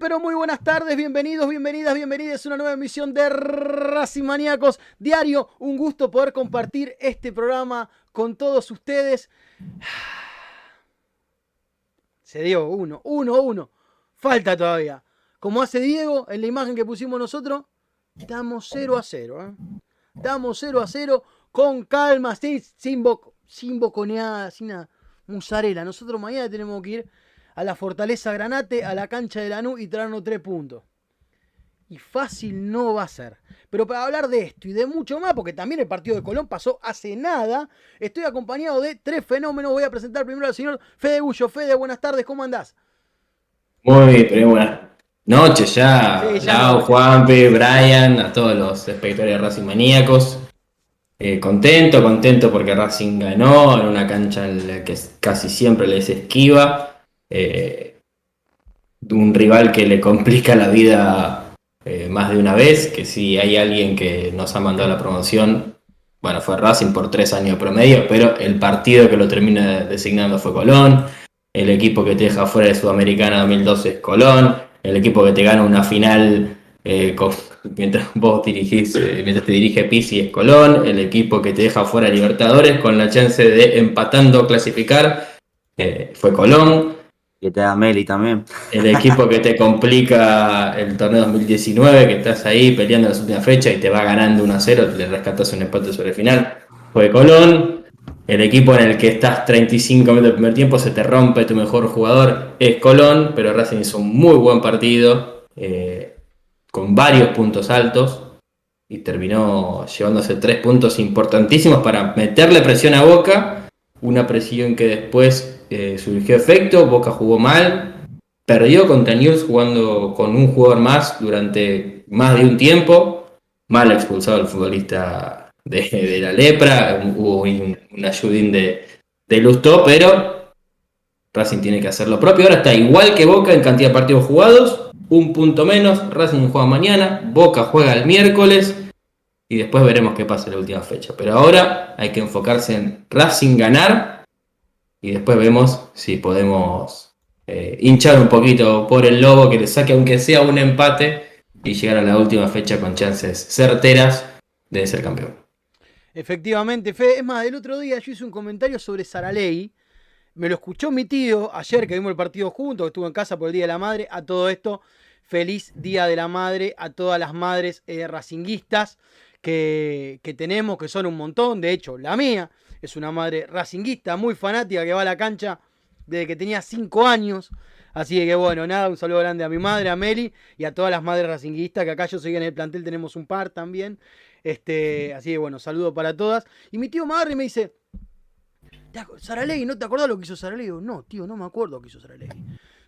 Pero muy buenas tardes, bienvenidos, bienvenidas, bienvenidas a una nueva emisión de Racing Maníacos Diario. Un gusto poder compartir este programa con todos ustedes. Se dio uno, uno, uno. Falta todavía. Como hace Diego en la imagen que pusimos nosotros, estamos 0 a 0. ¿eh? Estamos 0 a 0 con calma, sin, sin, bo- sin boconeada, sin nada. Musarela. Nosotros mañana tenemos que ir a la Fortaleza Granate, a la cancha de Lanús y traernos tres puntos. Y fácil no va a ser. Pero para hablar de esto y de mucho más, porque también el partido de Colón pasó hace nada, estoy acompañado de tres fenómenos. Voy a presentar primero al señor Fede Gullo. Fede, buenas tardes, ¿cómo andás? Muy, pero buenas noches ya. Sí, ya Lau. Juanpe, Brian, a todos los espectadores de Racing Maníacos. Eh, contento, contento porque Racing ganó en una cancha en la que casi siempre les esquiva. Eh, un rival que le complica la vida eh, más de una vez, que si hay alguien que nos ha mandado la promoción, bueno, fue Racing por tres años promedio, pero el partido que lo termina designando fue Colón. El equipo que te deja fuera de Sudamericana 2012 es Colón. El equipo que te gana una final eh, mientras vos dirigís, mientras te dirige Pisi es Colón. El equipo que te deja fuera Libertadores con la chance de empatando clasificar fue Colón. Que te da Meli también. El equipo que te complica el torneo 2019, que estás ahí peleando en la última fecha y te va ganando 1 a 0, le rescatas un empate sobre el final, fue Colón. El equipo en el que estás 35 minutos del primer tiempo, se te rompe tu mejor jugador, es Colón, pero Racing hizo un muy buen partido, eh, con varios puntos altos, y terminó llevándose tres puntos importantísimos para meterle presión a Boca, una presión que después eh, surgió efecto, Boca jugó mal, perdió contra News jugando con un jugador más durante más de un tiempo, mal expulsado el futbolista de, la lepra, hubo un, un ayudín de, de Lustó, pero Racing tiene que hacer lo propio, ahora está igual que Boca en cantidad de partidos jugados, un punto menos, Racing juega mañana, Boca juega el miércoles, y después veremos qué pasa en la última fecha. Pero ahora hay que enfocarse en Racing ganar y después vemos si podemos eh, hinchar un poquito por el lobo que le saque aunque sea un empate y llegar a la última fecha con chances certeras de ser campeón. Efectivamente, Fede. Es más, el otro día yo hice un comentario sobre Saraley. Me lo escuchó mi tío ayer que vimos el partido juntos, que estuvo en casa por el Día de la Madre. A todo esto, feliz Día de la Madre a todas las madres eh, racinguistas que, que tenemos, que son un montón. De hecho, la mía es una madre racinguista, muy fanática, que va a la cancha desde que tenía 5 años. Así que bueno, nada, un saludo grande a mi madre, a Meli, y a todas las madres racinguistas, que acá yo soy en el plantel, tenemos un par también. Este, así que bueno, saludo para todas. Y mi tío y me dice, "¿Te ac- Saralegui, ¿no te acordás lo que hizo Saralegui? No, tío, no me acuerdo lo que hizo Saralegui.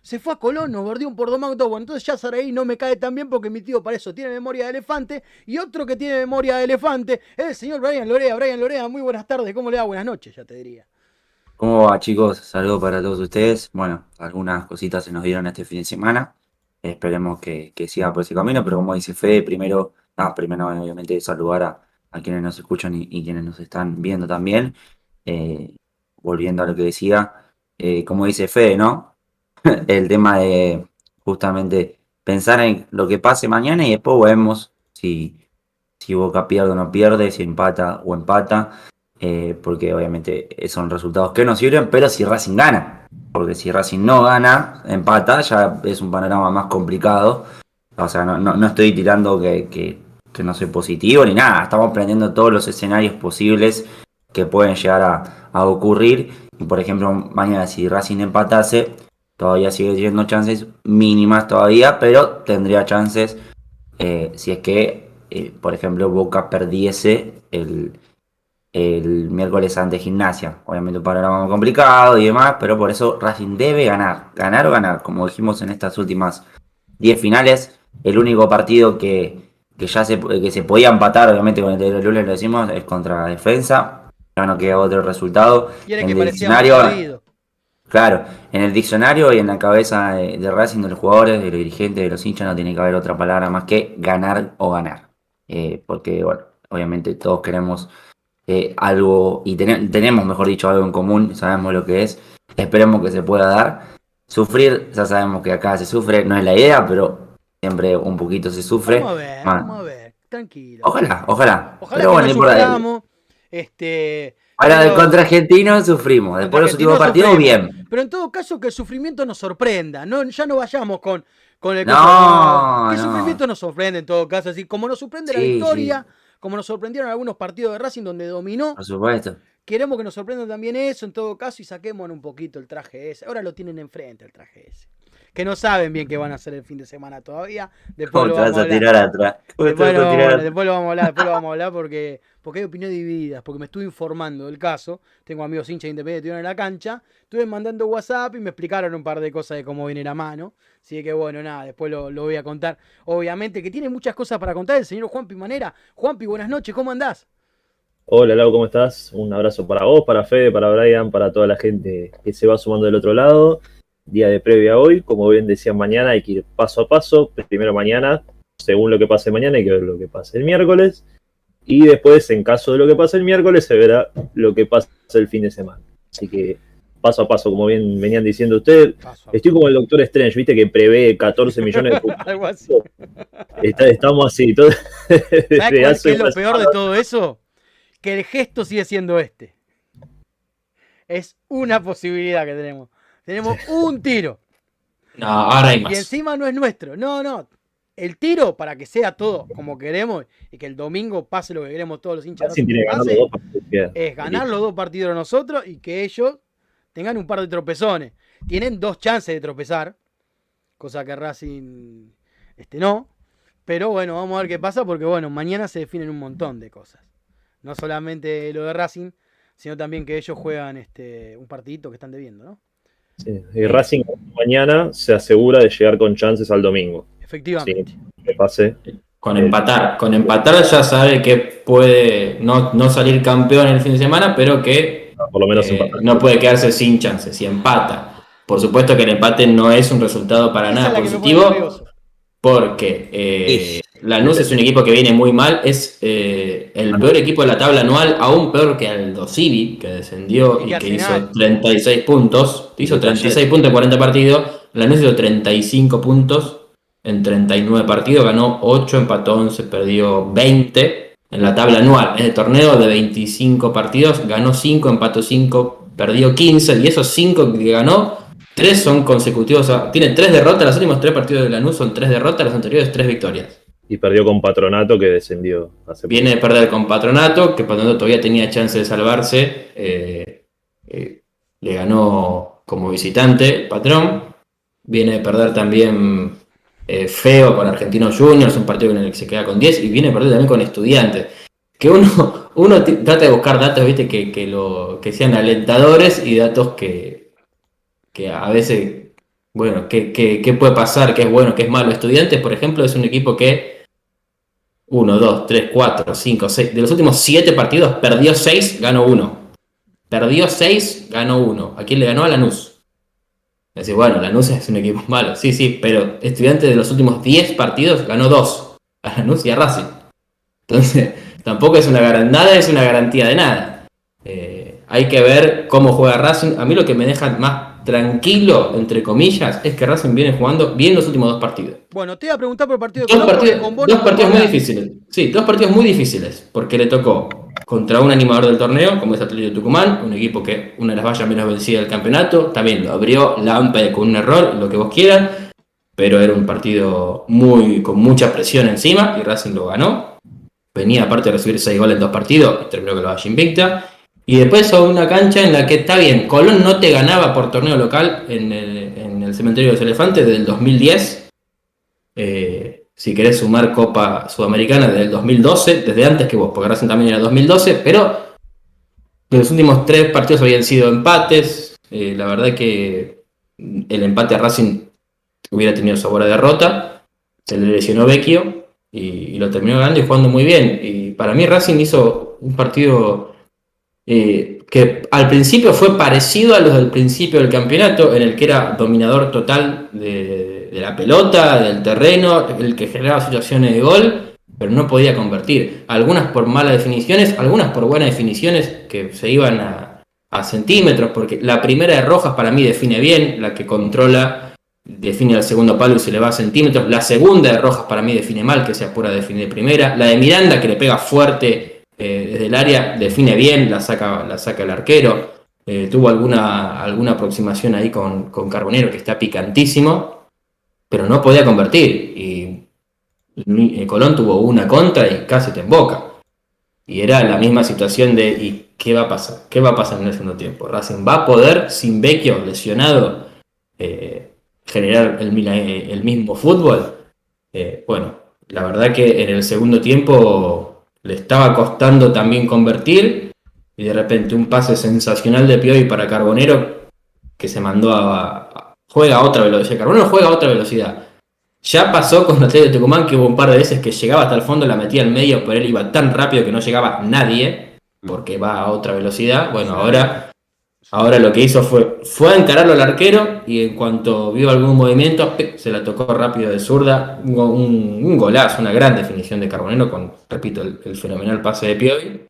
Se fue a Colón, nos bordeó un por dos Bueno, entonces ya Saraí no me cae tan bien porque mi tío para eso tiene memoria de elefante. Y otro que tiene memoria de elefante es el señor Brian Lorea. Brian Lorea, muy buenas tardes. ¿Cómo le da? Buenas noches, ya te diría. ¿Cómo va, chicos? Saludos para todos ustedes. Bueno, algunas cositas se nos dieron este fin de semana. Esperemos que, siga por ese camino, pero como dice Fede, primero, ah, primero obviamente saludar a, quienes nos escuchan y, quienes nos están viendo también. Eh, volviendo a lo que decía, eh, como dice Fede, ¿no? el tema de justamente pensar en lo que pase mañana y después vemos si, si Boca pierde o no pierde, si empata o empata, eh, porque obviamente son resultados que no sirven, pero si Racing gana, porque si Racing no gana, empata, ya es un panorama más complicado. O sea, no, estoy tirando que, que, no soy positivo ni nada, estamos aprendiendo todos los escenarios posibles que pueden llegar a, a ocurrir. Y por ejemplo, mañana si Racing empatase, Todavía sigue teniendo chances mínimas todavía, pero tendría chances eh, si es que, eh, por ejemplo, Boca perdiese el, el miércoles ante Gimnasia. Obviamente un panorama complicado y demás, pero por eso Racing debe ganar, ganar o ganar. Como dijimos en estas últimas 10 finales, el único partido que, ya se, que se podía empatar, obviamente con el de lunes lo decimos, es contra la defensa. Ya no queda otro resultado. en el escenario Claro, en el diccionario y en la cabeza de, Racing, de los jugadores, de los dirigentes, de los hinchas, no tiene que haber otra palabra más que ganar o ganar. Eh, porque, bueno, obviamente todos queremos eh, algo y tenemos, mejor dicho, algo en común, sabemos lo que es. Esperemos que se pueda dar. Sufrir, ya sabemos que acá se sufre, no es la idea, pero siempre un poquito se sufre. Vamos a ver, vamos a ver, tranquilo. Ojalá, ojalá. Ojalá pero que bueno, este Ahora, del contra argentino sufrimos. Después los últimos partidos, bien. Pero en todo caso, que el sufrimiento nos sorprenda. No, ya no vayamos con, con el. No, que el sufrimiento nos sorprende en todo caso. Así como nos sorprende la victoria, como nos sorprendieron algunos partidos de Racing donde dominó. Por supuesto. Queremos que nos sorprenda también eso en todo caso y saquemos un poquito el traje ese. Ahora lo tienen enfrente el traje ese que no saben bien qué van a hacer el fin de semana todavía. Después lo vamos a, tirar atrás? Después, lo, vamos a hablar, después lo vamos a hablar porque, porque hay opiniones divididas, porque me estuve informando del caso. Tengo amigos hinchas independientes en la cancha. Estuve mandando WhatsApp y me explicaron un par de cosas de cómo viene la mano. Así que bueno, nada, después lo, voy a contar. Obviamente que tiene muchas cosas para contar el señor Juanpi Manera. Juanpi, buenas noches, ¿cómo andás? Hola Lau, ¿cómo estás? Un abrazo para vos, para Fede, para Brian, para toda la gente que se va sumando del otro lado día de previa hoy. Como bien decía mañana hay que ir paso a paso. Primero mañana, según lo que pase mañana, hay que ver lo que pase el miércoles. Y después, en caso de lo que pase el miércoles, se verá lo que pasa el fin de semana. Así que paso a paso, como bien venían diciendo ustedes. Estoy como el Doctor Strange, viste, que prevé 14 millones de Algo así. estamos así. Todo... ¿Sabes qué es lo peor de todo eso? Que el gesto sigue siendo este. Es una posibilidad que tenemos. Tenemos un tiro. No, ahora hay más. Y encima no es nuestro. No, no. El tiro, para que sea todo como queremos y que el domingo pase lo que queremos todos los hinchas, es ganar los dos partidos nosotros y que ellos tengan un par de tropezones. Tienen dos chances de tropezar, cosa que Racing este, no. Pero bueno, vamos a ver qué pasa porque bueno, mañana se definen un montón de cosas. No solamente lo de Racing, sino también que ellos juegan este, un partidito que están debiendo, ¿no? Sí. Y Racing mañana se asegura de llegar con chances al domingo. Efectivamente. que pase. Con empatar. Con empatar ya sabe que puede no, salir campeón el fin de semana, pero que por lo menos eh, no puede quedarse sin chances. Si empata. Por supuesto que el empate no es un resultado para nada positivo. Porque eh, Lanús es un equipo que viene muy mal, es eh, el peor equipo de la tabla anual, aún peor que Aldo Civi, que descendió y, que hizo 36 puntos. Hizo 36 puntos en 40 partidos. Lanús hizo 35 puntos en 39 partidos, ganó 8, empató 11, perdió 20 en la tabla anual. En el torneo de 25 partidos, ganó 5, empató 5, perdió 15, y esos 5 que ganó Tres son consecutivos. tiene tres derrotas. Los últimos tres partidos de Lanús son tres derrotas. Los anteriores tres victorias. Y perdió con Patronato que descendió hace Viene de perder con Patronato, que Patronato todavía tenía chance de salvarse. Eh, eh, le ganó como visitante Patrón. Viene de perder también eh, Feo con Argentinos Juniors, un partido en el que se queda con 10. Y viene de perder también con Estudiantes. Que uno, uno trata de buscar datos, viste, que, que, lo, que sean alentadores y datos que, que a veces bueno, ¿qué, qué, qué puede pasar? ¿Qué es bueno? ¿Qué es malo? Estudiantes, por ejemplo, es un equipo que 1, 2, 3, 4, 5, 6, de los últimos 7 partidos perdió 6, ganó 1. Perdió 6, ganó 1. ¿A quién le ganó? A Lanús. Decís, bueno, Lanús es un equipo malo. Sí, sí, pero Estudiantes de los últimos 10 partidos ganó 2. A Lanús y a Racing. Entonces, tampoco es una garantía, es una garantía de nada. Eh, hay que ver cómo juega Racing. A mí lo que me deja más tranquilo, entre comillas, es que Racing viene jugando bien los últimos dos partidos. Bueno, te iba a preguntar por el partido de Dos Colón, partidos, con vos dos partidos muy difíciles. Sí, dos partidos muy difíciles. Porque le tocó contra un animador del torneo, como es Atlético Tucumán, un equipo que una de las vallas menos vencidas del campeonato. También lo abrió Lampe con un error, lo que vos quieras. Pero era un partido muy con mucha presión encima y Racing lo ganó. Venía aparte de recibir 6 goles en dos partidos y terminó con la valla invicta. Y después a una cancha en la que está bien, Colón no te ganaba por torneo local en el, en el cementerio de los elefantes desde el 2010. Eh, si querés sumar Copa Sudamericana desde el 2012, desde antes que vos, porque Racing también era 2012, pero los últimos tres partidos habían sido empates. eh, la verdad que el empate a Racing hubiera tenido sabor a derrota. Se le lesionó Vecchio y, y lo terminó ganando y jugando muy bien. Y para mí Racing hizo un partido eh, que al principio fue parecido a los del principio del campeonato, en el que era dominador total de, la pelota, del terreno, el que generaba situaciones de gol, pero no podía convertir. Algunas por malas definiciones, algunas por buenas definiciones que se iban a, centímetros, porque la primera de Rojas para mí define bien, la que controla define al segundo palo y se le va a centímetros. La segunda de Rojas para mí define mal, que se apura a definir de primera. La de Miranda que le pega fuerte eh, desde el área, define bien, la saca, la saca el arquero. Eh, tuvo alguna, alguna aproximación ahí con, con Carbonero que está picantísimo, pero no podía convertir. Y eh, Colón tuvo una contra y casi te emboca. Y era la misma situación de ¿y qué va a pasar? ¿Qué va a pasar en el segundo tiempo? Racing va a poder, sin Vecchio lesionado, generar el, el mismo fútbol. Bueno, la verdad que en el segundo tiempo le estaba costando también convertir y de repente un pase sensacional de Piovi para Carbonero que se mandó a, juega a otra velocidad. Carbonero juega a otra velocidad. Ya pasó con Atlético de Tucumán que hubo un par de veces que llegaba hasta el fondo, la metía al medio, pero él iba tan rápido que no llegaba nadie porque va a otra velocidad. Bueno, ahora Ahora lo que hizo fue, fue a encararlo al arquero y en cuanto vio algún movimiento, se la tocó rápido de zurda. Un, un- golazo, una gran definición de Carbonero con, repito, el, el fenomenal pase de Piovi.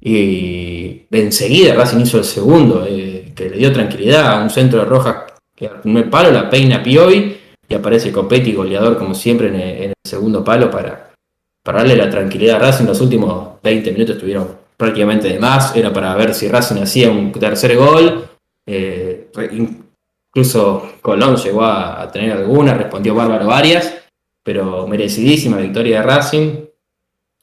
Y enseguida Racing hizo el segundo, eh, que le dio tranquilidad a un centro de Rojas que al primer palo la peina Piovi y aparece Copetti, goleador como siempre en el, en el segundo palo para, para darle la tranquilidad a Racing. Los últimos 20 minutos estuvieron prácticamente de más, era para ver si Racing hacía un tercer gol. eh, incluso Colón llegó a, a tener alguna, respondió bárbaro varias, pero merecidísima victoria de Racing.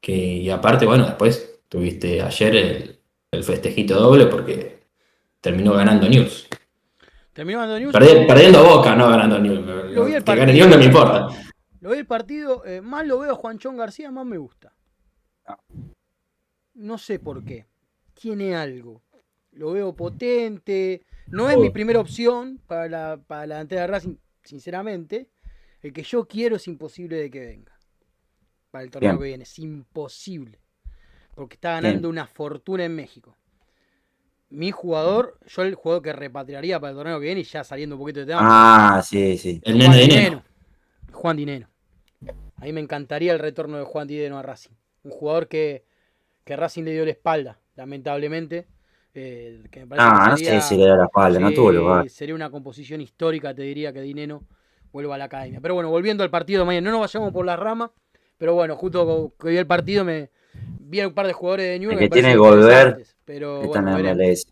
Que, y aparte, bueno, después tuviste ayer el, el festejito doble porque terminó ganando News. Terminó ganando News. Perdi- perdiendo Boca, no ganando News. Lo vi el Que gane partido. News no me importa. Lo vi el partido, eh, más lo veo a Juanchón García, más me gusta. No sé por qué. Tiene algo. Lo veo potente. No es mi primera opción para la, para la delantera de Racing, sinceramente. El que yo quiero es imposible de que venga. Para el torneo Bien. que viene. Es imposible. Porque está ganando una fortuna en México. Mi jugador, yo el jugador que repatriaría para el torneo que viene, y ya saliendo un poquito de tema, Ah, sí, sí. El Juan Dinero. Dineno. Juan Dineno. A mí me encantaría el retorno de Juan Dineno a Racing. Un jugador que, que Racing le dio la espalda, lamentablemente. Eh, que me parece Ah, que no sería- sé si le da la espalda, no tuvo lugar. Sería una composición histórica, te diría, que Dineno vuelva a la academia. Pero bueno, volviendo al partido de mañana, no nos vayamos por la rama. Pero bueno, justo que vi el partido, me vi a un par de jugadores de New El que tiene que volver Pero Está bueno, en el. MLS.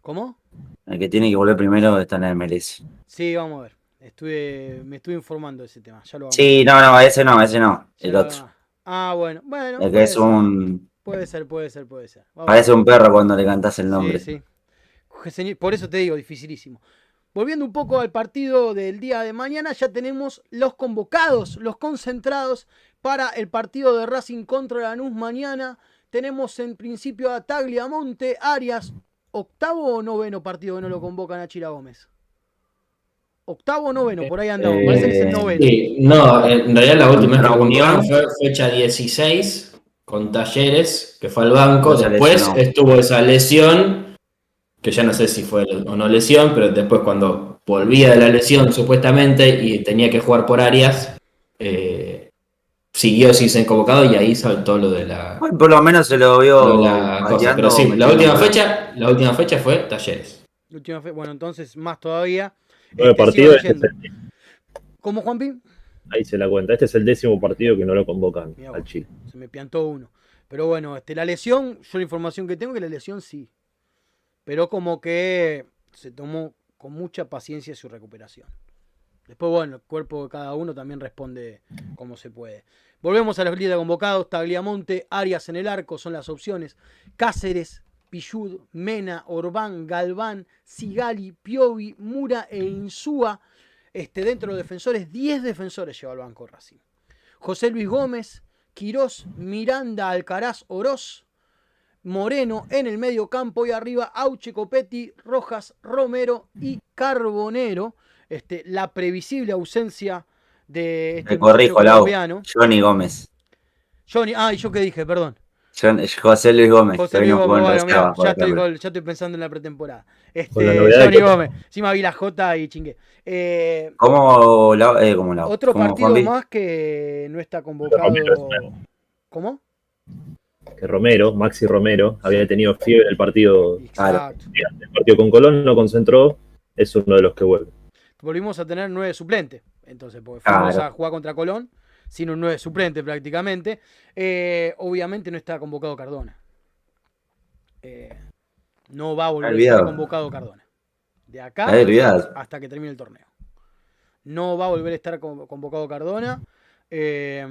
¿Cómo? El que tiene que volver primero está en el MLS. Sí, vamos a ver. Estuve, me estuve informando de ese tema. Ya lo vamos Sí, no, no, ese no, ese no. Ya El otro. Ah, bueno. Bueno. Puede que es ser, un. Puede ser, puede ser, puede ser. Vamos Parece un perro cuando le cantas el nombre. Sí, sí. Por eso te digo, dificilísimo. Volviendo un poco al partido del día de mañana, ya tenemos los convocados, los concentrados para el partido de Racing contra Lanús mañana. Tenemos en principio a Tagliamonte, Arias, octavo o noveno partido que no lo convocan a Chira Gómez. Octavo o noveno, por ahí andamos. Eh, Parece que es el noveno. sí, no, en realidad la última vez que Contra convocaron Unión. fue fecha 16 con Talleres, que fue al banco. Después lesionó. estuvo esa lesión, que ya no sé si fue o no lesión, pero después cuando volvía de la lesión supuestamente y tenía que jugar por áreas, eh, siguió sin convocado y ahí saltó lo de la, Bueno, por lo menos se lo vio la cosa. Pero sí, la última fecha, la última fecha fue Talleres. Última fe- Bueno, entonces más todavía. Nueve Este, partidos, este es ¿Cómo, Juanpi? ahí se la cuenta. Este es el décimo partido que no lo convocan Mirá al. Chile. Se me piantó uno. Pero bueno, este, la lesión, yo la información que tengo es que la lesión sí. Pero como que se tomó con mucha paciencia su recuperación. Después, bueno, el cuerpo de cada uno también responde como se puede. Volvemos a los líderes convocados. Tagliamonte, Arias en el arco son las opciones. Cáceres, Pillud, Mena, Orbán, Galván, Sigali, Piovi, Mura e Insúa. Este, dentro de los defensores, 10 defensores lleva al banco Racing. José Luis Gómez, Quirós, Miranda, Alcaraz, Oroz, Moreno en el medio campo y arriba Auche, Copetti, Rojas, Romero y Carbonero. Este, la previsible ausencia de este Te corrijo, Lau. Johnny Gómez. Johnny, ah, ¿y yo qué dije? Perdón. John- José Luis Gómez. José Luis bueno, mirá, ya, estoy, ya pensando en la pretemporada. Este, Johnny que- Gómez. Encima vi la J y chingué. Eh, ¿Cómo la, eh, la, otro partido más que no está convocado. ¿Cómo? Que Romero, Maxi Romero, había tenido fiebre el partido. Exacto. el partido con Colón, no concentró, es uno de los que vuelve. volvimos a tener nueve suplentes. Entonces, porque fuimos Claro. a jugar contra Colón, sin un nueve suplente prácticamente. Eh, obviamente no está convocado Cardona. Eh, no va a volver a estar convocado Cardona. De acá hasta que termine el torneo. No va a volver a estar con- convocado Cardona. eh,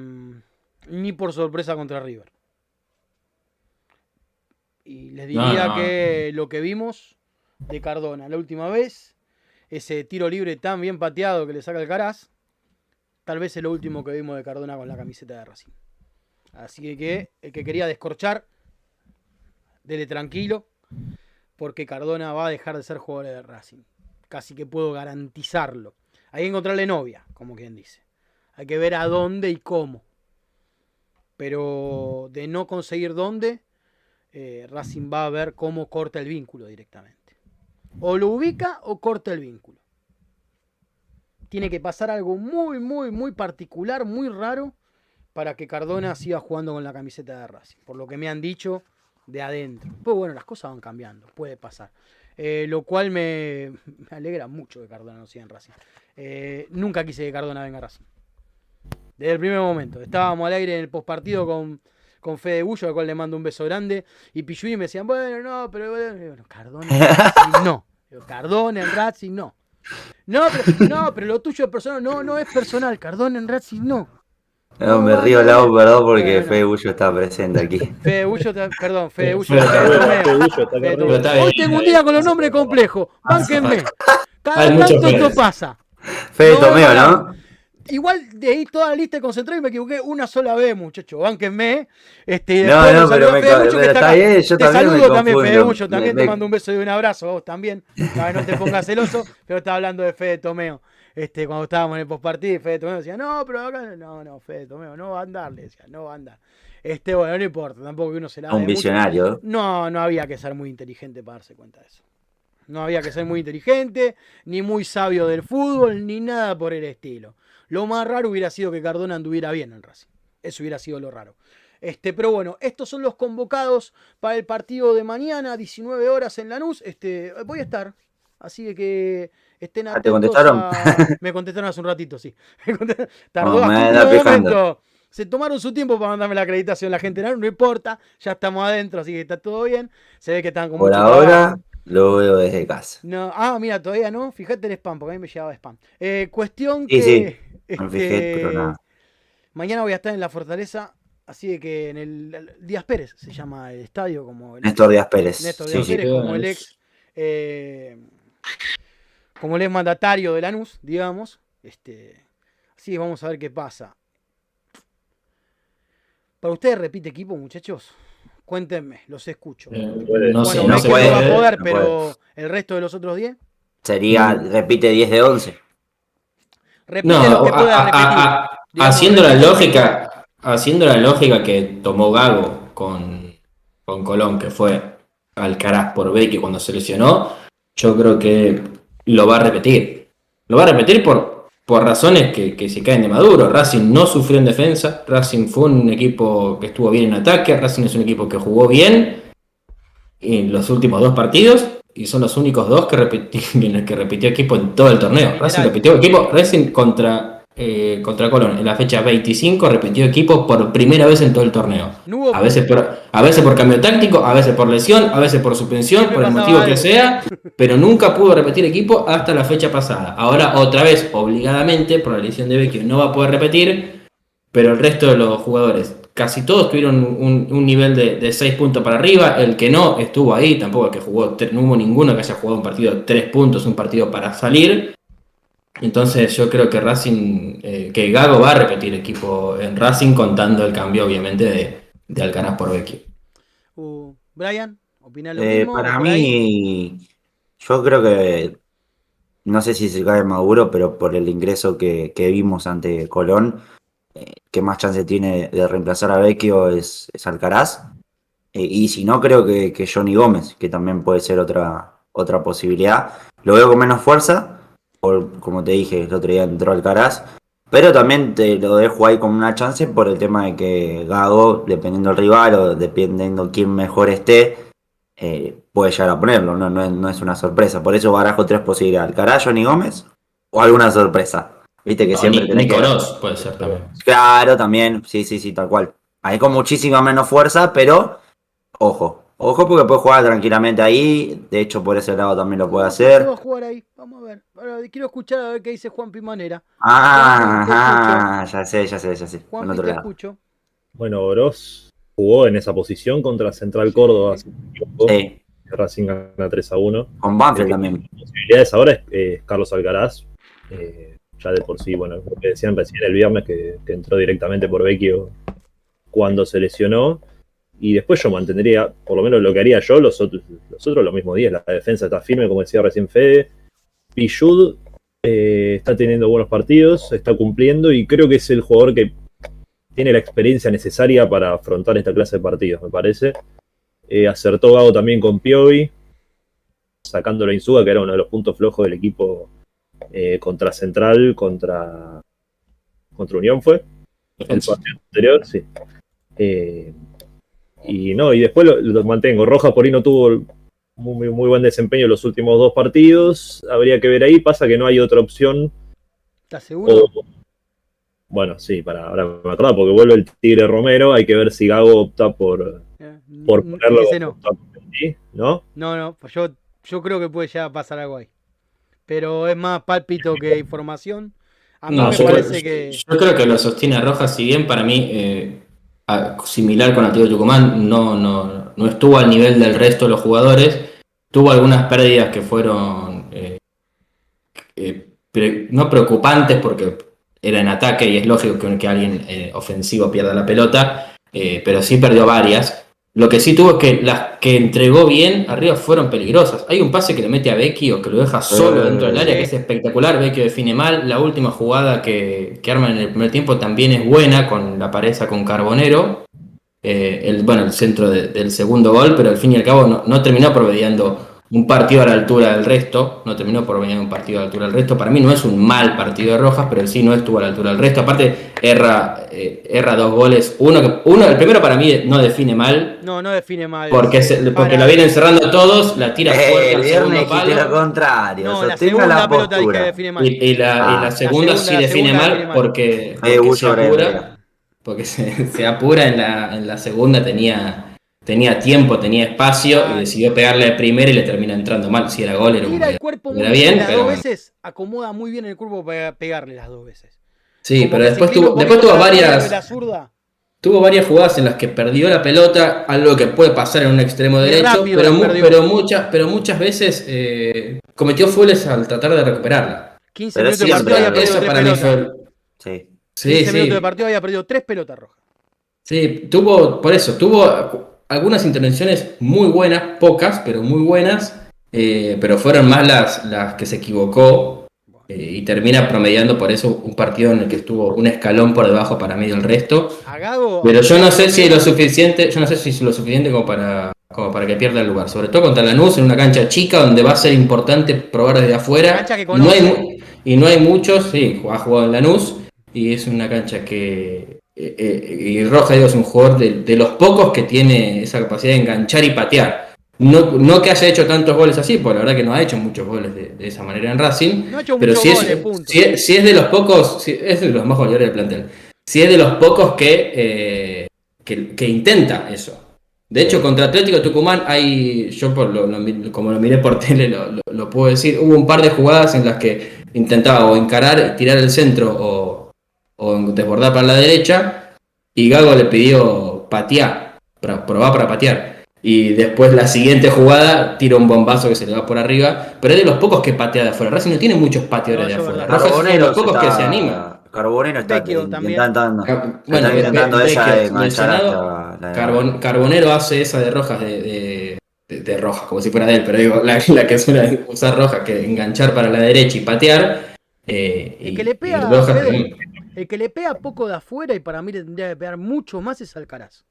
ni por sorpresa contra River. Y les No, diría no. que lo que vimos de Cardona la última vez, ese tiro libre tan bien pateado que le saca el Caraz, tal vez es lo último que vimos de Cardona con la camiseta de Racing. Así que, el que quería descorchar, dele tranquilo, porque Cardona va a dejar de ser jugador de Racing. Casi que puedo garantizarlo. Hay que encontrarle novia, como quien dice. Hay que ver a dónde y cómo. Pero de no conseguir dónde, eh, Racing va a ver cómo corta el vínculo directamente. O lo ubica o corta el vínculo. Tiene que pasar algo muy, muy, muy particular, muy raro, para que Cardona siga jugando con la camiseta de Racing. Por lo que me han dicho de adentro. Pues bueno, las cosas van cambiando, puede pasar. Eh, lo cual me, me alegra mucho que Cardona no siga en Racing. Eh, nunca quise que Cardona venga a Racing. Desde el primer momento. Estábamos al aire en el postpartido con, con Fede Bullo, al cual le mando un beso grande. Y Pichuí me decían, bueno, no, pero bueno, Cardona en Racing no. Cardona en Racing no. No pero, no, pero lo tuyo es personal. No, no es personal. Cardona en Racing no. No, me río, Lau, no. perdón, porque Bueno. Fede Bullo está presente aquí. Fede Bullo, te- perdón, Fede Bullo. Fede Fede Bullo, Tomeo. Fede Bullo está. Está Hoy tengo un día con los nombres complejos. Bánquenme. Cada tanto esto pasa. Fede No, Tomeo, ¿no? Igual de ahí toda la lista concentré y me equivoqué una sola vez, muchachos. Bánquenme. Este, No, no, pero me Bullo, que está bien, yo te también me saludo también. Fede Bullo. También Me- te mando un beso y un abrazo a vos también. Para que no te pongas celoso, pero estaba hablando de Fede Tomeo. Este, cuando estábamos en el postpartido, Fede Tomeo decía, no, pero acá no, no, Fede Tomeo, no va a andar, le decía, no va a andar. Este, bueno, no importa, tampoco que uno se la Un mucho. visionario. No, no había que ser muy inteligente para darse cuenta de eso. No había que ser muy inteligente, ni muy sabio del fútbol, ni nada por el estilo. Lo más raro hubiera sido que Cardona anduviera bien en Racing. Eso hubiera sido lo raro. Este, pero bueno, estos son los convocados para el partido de mañana, 19 horas en Lanús. Este, voy a estar. Así que estén Ah, ¿te atentos. contestaron? a- Me contestaron hace un ratito, sí. Contestaron- Tardó me hasta un momento. Se tomaron su tiempo para mandarme la acreditación. La gente no, no importa. Ya estamos adentro, así que está todo bien. Se ve que están con Por mucho ahora trabajo. lo veo desde casa. No, ah, mira, todavía no. Fíjate el spam, porque a mí me llegaba spam. Eh, cuestión Sí, que. sí. Me este, fijé, pero nada. Mañana voy a estar en la Fortaleza. Así de que en el, el- Díaz Pérez se llama el estadio, como el Néstor Díaz Pérez. Néstor Sí, Díaz sí. Pérez, como el ex. eh, como el ex mandatario de Lanús, digamos. Este, así que vamos a ver qué pasa. ¿Para ustedes repite equipo, muchachos? Cuéntenme, los escucho. Eh, puede. no bueno, sé, no se no va a puede. poder, no pero el resto de los otros 10. Sería, repite 10 de 11. Repite No, lo que a- pueda a- repetir. a- a- Digamos, haciendo la lógica, haciendo la lógica que tomó Gago con, con Colón, que fue Alcaraz por Becky cuando se lesionó, yo creo que lo va a repetir. Lo va a repetir por, por razones que, que se caen de maduro. Racing no sufrió en defensa, Racing fue un equipo que estuvo bien en ataque, Racing es un equipo que jugó bien en los últimos dos partidos y son los únicos dos que, repiti- que repitió equipo en todo el torneo. Racing repitió equipo, Racing contra, eh, contra Colón en la fecha 25 repitió equipo por primera vez en todo el torneo. A veces por, a veces por cambio táctico, a veces por lesión, a veces por suspensión, por el motivo que sea, pero nunca pudo repetir equipo hasta la fecha pasada. Ahora otra vez, obligadamente, por la lesión de Vecchio, no va a poder repetir, pero el resto de los jugadores, casi todos tuvieron un, un nivel de 6 puntos para arriba. El que no estuvo ahí, tampoco el que jugó, no hubo ninguno que haya jugado un partido de 3 puntos, un partido para salir. Entonces yo creo que Racing, eh, que Gago va a repetir equipo en Racing contando el cambio obviamente de, de Alcaraz por Vecchio. Uh, Brian, ¿opinás lo Eh, mismo? para mí, yo creo que, no sé si se cae Maduro, pero por el ingreso que, que vimos ante Colón, eh, que más chance tiene de reemplazar a Vecchio es, es Alcaraz. Eh, y si no, creo que, que Johnny Gómez, que también puede ser otra, otra posibilidad. Lo veo con menos fuerza, por, como te dije, el otro día entró Alcaraz. Pero también te lo dejo ahí con una chance por el tema de que Gago, dependiendo del rival o dependiendo quién mejor esté, eh, puede llegar a ponerlo, no, no, no es una sorpresa. Por eso barajo tres posibilidades: Alcaraz, Johnny Gómez o alguna sorpresa. Viste que No, siempre Ni- tenés Nico que- puede ser también. Claro, también, sí, sí, sí, tal cual. Ahí con muchísima menos fuerza, pero ojo, ojo porque puede jugar tranquilamente ahí. De hecho, por ese lado también lo puede ¿Qué hacer. va a jugar ahí? Vamos a ver. Ahora, quiero escuchar a ver qué dice Juan Pimanera. Ah, te ah, ya sé, ya sé, ya sé. Juan, otro te lado. escucho. Bueno, Oroz jugó en esa posición contra Central Córdoba. equivoco. Sí, Racing gana 3 a 1. con Banfield también. posibilidades ahora es eh, Carlos Alcaraz. eh, de por sí, bueno, lo que decían recién el viernes que, que entró directamente por Vecchio cuando se lesionó. Y después yo mantendría, por lo menos lo que haría yo, los otros, los otros los mismos días. La defensa está firme, como decía recién Fede. Pichud eh, está teniendo buenos partidos, está cumpliendo y creo que es el jugador que tiene la experiencia necesaria para afrontar esta clase de partidos, me parece. Eh, acertó Gago también con Piovi, sacando la Insuga, que era uno de los puntos flojos del equipo eh, contra Central, contra, contra Unión fue. El partido anterior, sí. Eh, y no, y después lo, lo mantengo. Rojas por ahí no tuvo muy, muy buen desempeño en los últimos dos partidos. Habría que ver ahí. Pasa que no hay otra opción. ¿Estás seguro? O- bueno, sí, para ahora me acuerdo porque vuelve el Tigre Romero. Hay que ver si Gago opta por, Eh, por n- ponerlo. ese no. Sí, ¿No? No, no, pues yo, yo creo que puede ya pasar algo ahí. Pero es más pálpito que información. A mí No, me yo, parece creo, que. yo creo que lo sostiene Rojas, si bien para mí, eh, similar con Atlético Tucumán, no, no, no estuvo al nivel del resto de los jugadores, tuvo algunas pérdidas que fueron eh, eh, pre- no preocupantes porque era en ataque y es lógico que, que alguien eh, ofensivo pierda la pelota, eh, pero sí perdió varias. Lo que sí tuvo es que las que entregó bien arriba fueron peligrosas. Hay un pase que le mete a Vecchio que lo deja solo dentro del área, que es espectacular. Vecchio define mal. La última jugada que, que arman en el primer tiempo también es buena con la pareja con Carbonero. Eh, el, bueno, el centro de- del segundo gol, pero al fin y al cabo no, no terminó promediando un partido a la altura del resto. No terminó promediando un partido a la altura del resto. Para mí no es un mal partido de Rojas, pero sí no estuvo a la altura del resto. Aparte, erra, eh, erra dos goles. Uno, que, uno, el primero para mí no define mal. No, no define mal. Porque, se- porque la vienen cerrando todos, la tira fuerte Eh, al el viernes segundo dijiste lo palo. contrario. No, la segunda la pelota dije que postura. define mal. Y, y la, Ah, la segunda segunda- sí la define segunda mal define mal. porque, Eh, se apura. Porque se, se apura en la, en la segunda, tenía, tenía tiempo, tenía espacio y decidió pegarle al primero y le termina entrando mal. Si era gol, era un el cuerpo Era bien, bien, las pero dos veces. Acomoda muy bien el cuerpo para pegarle las dos veces. Sí, Como pero después tuvo, después tuvo la varias, zurda. tuvo varias jugadas en las que perdió la pelota, algo que puede pasar en un extremo derecho, rápido pero, mu- muchas, pero muchas veces eh, cometió fules al tratar de recuperarla. 15 Pero minutos de partido había perdido Eso tres para mí pelotas. fue... Sí. Sí, 15 sí. minutos de partido había perdido tres pelotas rojas. Sí, tuvo, por eso, tuvo algunas intervenciones muy buenas, pocas, pero muy buenas, eh, pero fueron más las, las que se equivocó eh, y termina promediando por eso un partido en el que estuvo un escalón por debajo para mí del resto. Pero yo no sé si es lo suficiente, yo no sé si es lo suficiente como para, como para que pierda el lugar. Sobre todo contra Lanús en una cancha chica donde va a ser importante probar desde afuera. No hay, y no hay muchos, sí, ha jugado en Lanús y es una cancha que. Eh, eh, y Roja digo, es un jugador de, de los pocos que tiene esa capacidad de enganchar y patear. No, no que haya hecho tantos goles así, porque la verdad que no ha hecho muchos goles de, de esa manera en Racing. No ha hecho Pero si es, goles, si, es, si es de los pocos, si es de los más goleadores del plantel. Si es de los pocos que, eh, que, que intenta eso. De hecho, contra Atlético Tucumán hay, yo por lo, como lo miré por tele, lo, lo- lo puedo decir, hubo un par de jugadas en las que intentaba o encarar, tirar el centro o, o desbordar para la derecha y Gago le pidió patear, para, probar para patear. Y después la siguiente jugada tira un bombazo que se le va por arriba, pero es de los pocos que patea de afuera. Racing no tiene muchos pateadores No, de afuera. Rojas es de los pocos que se anima. Carbonero está intentando, está intentando esa de enganchar mencionado, hasta la Carbon- Carbonero hace esa de rojas de, de, de- de rojas, como si fuera de él, pero digo, la, la que suele usar rojas, que enganchar para la derecha y patear. eh, El y- que le y pega, Fede, también. El que le pega poco de afuera y para mí le tendría que pegar mucho más es Alcaraz.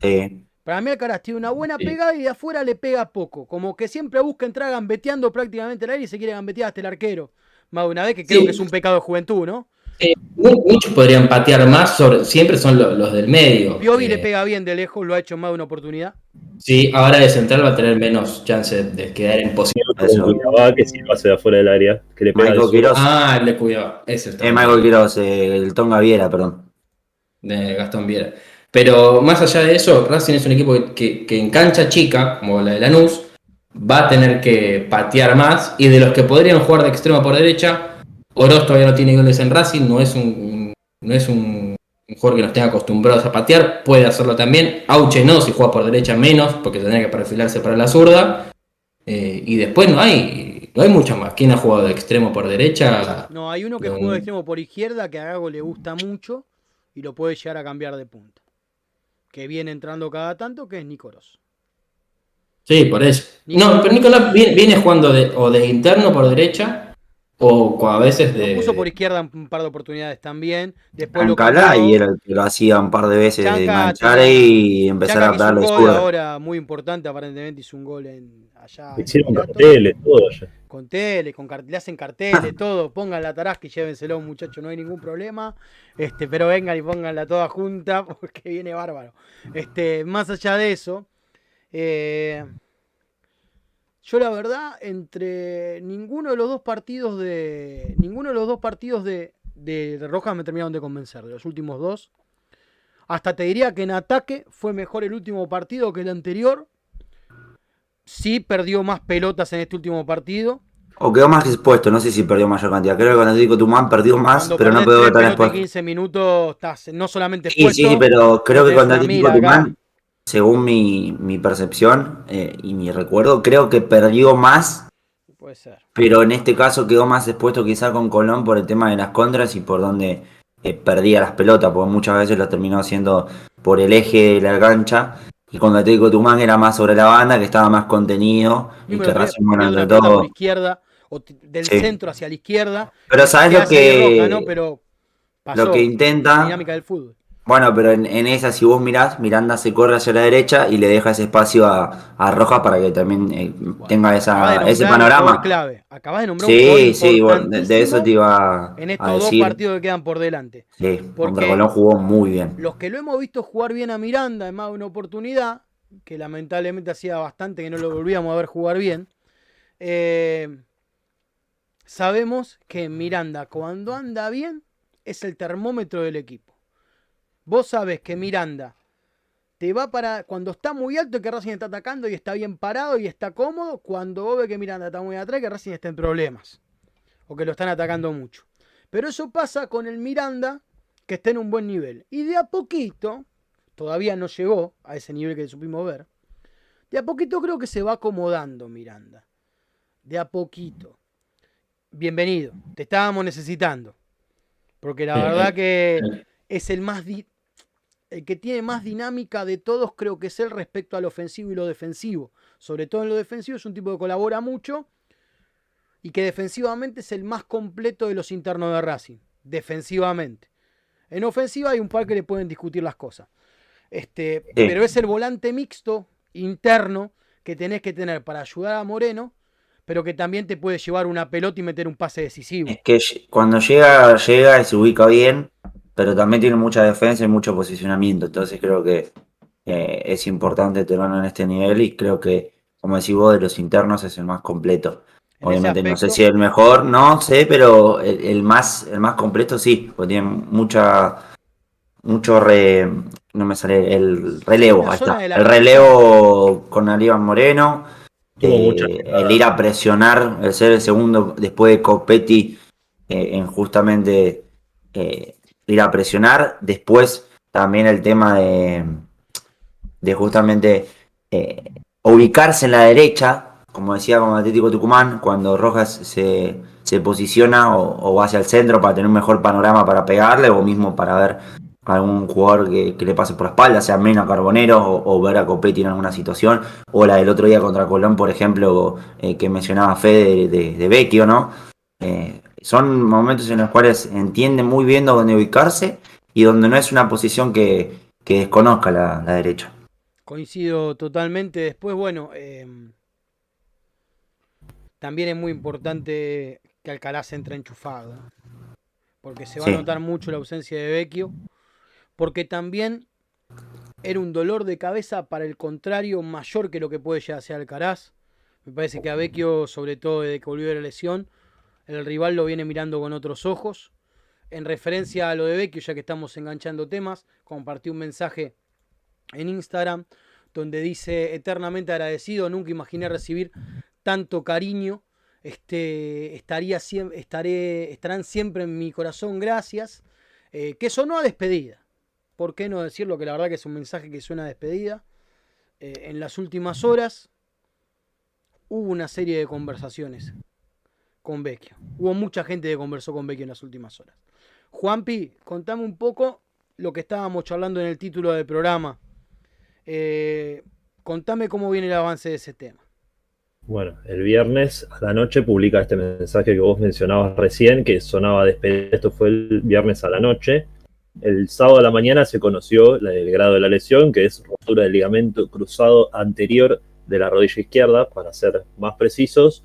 Sí. Para mí Alcaraz tiene una buena Sí. pegada y de afuera le pega poco. Como que siempre busca entrar gambeteando prácticamente el aire y se quiere gambetear hasta el arquero. Más de una vez que creo Sí. que es un pecado de juventud, ¿no? Mu- Muchos podrían patear más, sobre, siempre son lo- los, del medio. Piovi Eh, le pega bien de lejos, lo ha hecho más de una oportunidad. Sí, ahora de central va a tener menos chance de quedar en posición. Cuiabá, que si lo hace de afuera del área, que le pega Michael. Quiroz. Ah, el de cuidado. Ese está. Eh, Michael Quiroz, eh, el Tonga Viera, perdón. de Gastón Viera. Pero más allá de eso, Racing es un equipo que, que- que en cancha chica, como la de Lanús, va a tener que patear más. Y de los que podrían jugar de extremo por derecha, Oroz todavía no tiene goles en Racing, no es un, no es un, un jugador que nos tenga acostumbrados a patear, puede hacerlo también. Auche no, si juega por derecha menos, porque tendría que perfilarse para la zurda. Eh, y después no hay, no hay mucho más. ¿Quién ha jugado de extremo por derecha? No, hay uno que No. juega de extremo por izquierda que a Gago le gusta mucho y lo puede llegar a cambiar de punta. Que viene entrando cada tanto, que es Nicoros. Sí, por eso. No, pero Nicolás viene, viene jugando de, o de interno por derecha o a veces de. Lo puso por izquierda un par de oportunidades también. Después Ancalá y era el que lo hacía un par de veces de Chanca, Chanca. y empezar Chaca a darle un gol zurda. ahora muy importante, aparentemente hizo un gol en allá. Hicieron carteles, todo ya. Con tele, con cart- le hacen carteles, todo, pongan la tarasca y llévenselo, muchachos, no hay ningún problema. Este, pero vengan y pónganla toda junta porque viene bárbaro. Este, más allá de eso, eh, yo la verdad, entre ninguno de los dos partidos de. Ninguno de los dos partidos de, de, Rojas me terminaron de convencer, de los últimos dos. Hasta te diría que en ataque fue mejor el último partido que el anterior. Sí perdió más pelotas en este último partido. O quedó más expuesto, no sé si perdió mayor cantidad. Creo que con Atlético Tucumán perdió más, Cuando pero no tres tan expuesto. 15 minutos estás no solamente Sí, expuesto, sí, pero creo que tenés con una según mi, mi percepción eh, y mi recuerdo, creo que perdió más, puede ser. pero en este caso quedó más expuesto quizá con Colón por el tema de las contras y por donde eh, perdía las pelotas, porque muchas veces lo terminó haciendo por el eje de la cancha. Y con Atlético Tucumán era más sobre la banda, que estaba más contenido y Mismo que Racing, bueno, la todo. por izquierda o del Sí. centro hacia la izquierda. Pero sabes lo que, Roja, ¿no? Pero pasó, lo que intenta. dinámica del fútbol. Bueno, pero en, en esa, si vos mirás, Miranda se corre hacia la derecha y le deja ese espacio a, a Rojas para que también eh, tenga esa, ese un panorama. clave. Acabas de nombrar un jugador Sí, sí, bueno, de, de eso te iba en a estos dos partidos que quedan por delante. Sí, Porque- Colón jugó muy bien. Los que lo hemos visto jugar bien a Miranda en más de una oportunidad, que lamentablemente hacía bastante que no lo volvíamos a ver jugar bien, eh, sabemos que Miranda cuando anda bien es el termómetro del equipo. Vos sabés que Miranda te va para cuando está muy alto y que Racing está atacando y está bien parado y está cómodo, cuando vos ves que Miranda está muy atrás que Racing está en problemas o que lo están atacando mucho. Pero eso pasa con el Miranda que está en un buen nivel. Y de a poquito, todavía no llegó a ese nivel que supimos ver, de a poquito creo que se va acomodando Miranda. De a poquito. Bienvenido, te estábamos necesitando. Porque la verdad que es el más el que tiene más dinámica de todos, creo que es él respecto al ofensivo y lo defensivo. Sobre todo en lo defensivo, es un tipo que colabora mucho. y que defensivamente es el más completo de los internos de Racing. Defensivamente. En ofensiva hay un par que le pueden discutir las cosas. Este, Sí. Pero es el volante mixto interno que tenés que tener para ayudar a Moreno, pero que también te puede llevar una pelota y meter un pase decisivo. Es que cuando llega, llega y se ubica bien, pero también tiene mucha defensa y mucho posicionamiento. Entonces creo que eh, es importante tenerlo en este nivel y creo que, como decís vos, de los internos es el más completo. Obviamente no sé si el mejor, no sé, pero el, el más, el más completo sí, porque tiene mucha, mucho re, no me sale el relevo, ahí está. El relevo con Aníbal Moreno, Tuvo eh, el ir a presionar, el ser el segundo después de Copetti, eh, en justamente eh, ir a presionar. Después también el tema de, de justamente eh, ubicarse en la derecha, como decía con Atlético Tucumán, cuando Rojas se, se posiciona o, va hacia el centro para tener un mejor panorama para pegarle o mismo para ver algún jugador que, le pase por la espalda, sea Mena Carbonero o, o ver a Copetti en alguna situación, o la del otro día contra Colón, por ejemplo, eh, que mencionaba Fede de, de, de Vecchio, ¿no? Eh, son momentos en los cuales entiende muy bien dónde ubicarse y donde no es una posición que, que desconozca la, la derecha. Coincido totalmente. Después, bueno, eh, también es muy importante que Alcalá se entre enchufado. Porque se va Sí. a notar mucho la ausencia de Vecchio. Porque también era un dolor de cabeza para el contrario mayor que lo que puede llegar a ser Alcaraz. Me parece que a Vecchio, sobre todo desde que volvió de la lesión, el rival lo viene mirando con otros ojos. En referencia a lo de Vecchio, ya que estamos enganchando temas, compartí un mensaje en Instagram donde dice eternamente agradecido, nunca imaginé recibir tanto cariño. Este, estaría estaré, estarán siempre en mi corazón, gracias. Eh, que sonó a despedida. ¿Por qué no decirlo? Que la verdad que es un mensaje que suena a despedida. Eh, en las últimas horas hubo una serie de conversaciones con Vecchio. Hubo mucha gente que conversó con Vecchio en las últimas horas. Juanpi, contame un poco lo que estábamos charlando en el título del programa. Eh, contame cómo viene el avance de ese tema. Bueno, el viernes a la noche publica este mensaje que vos mencionabas recién, que sonaba despedida. Esto fue el viernes a la noche. El sábado a la mañana se conoció el grado de la lesión, que es rotura del ligamento cruzado anterior de la rodilla izquierda, para ser más precisos.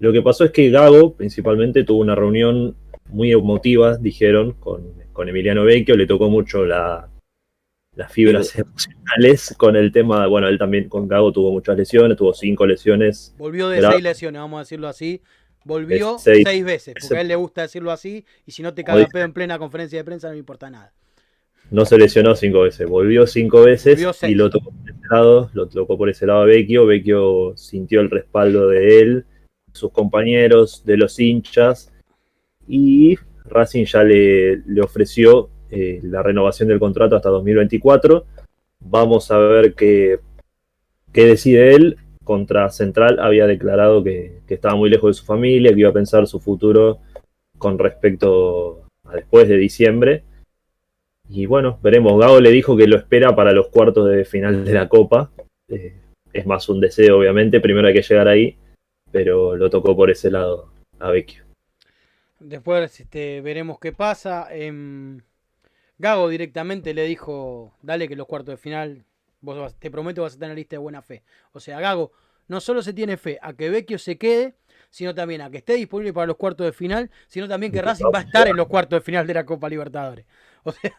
Lo que pasó es que Gago, principalmente, tuvo una reunión muy emotiva, dijeron, con, con Emiliano Vecchio. Le tocó mucho la, las fibras emocionales con el tema. Bueno, él también con Gago tuvo muchas lesiones, tuvo cinco lesiones Volvió de seis lesiones, vamos a decirlo así. Volvió seis. seis, veces, porque Ese- a él le gusta decirlo así. Y si no te caga pedo en plena conferencia de prensa, no le importa nada. No se lesionó cinco veces, volvió cinco veces Volvió y lo tocó por ese lado, lo tocó por ese lado a Vecchio. Vecchio sintió el respaldo de él, sus compañeros, de los hinchas, y Racing ya le, le ofreció eh, la renovación del contrato hasta 2024. Vamos a ver qué, qué decide él. Contra Central había declarado que, que estaba muy lejos de su familia, que iba a pensar su futuro con respecto a después de diciembre. Y bueno, veremos. Gago le dijo que lo espera para los cuartos de final de la Copa. Eh, es más un deseo, obviamente. Primero hay que llegar ahí, pero lo tocó por ese lado a Vecchio. Después este, veremos qué pasa. Em, Gago directamente le dijo, dale que los cuartos de final, vos vas- te prometo vas a tener lista de buena fe. O sea, Gago no solo se tiene fe a que Vecchio se quede, sino también a que esté disponible para los cuartos de final, sino también que Racing va a estar en los cuartos de final de la Copa Libertadores. O sea,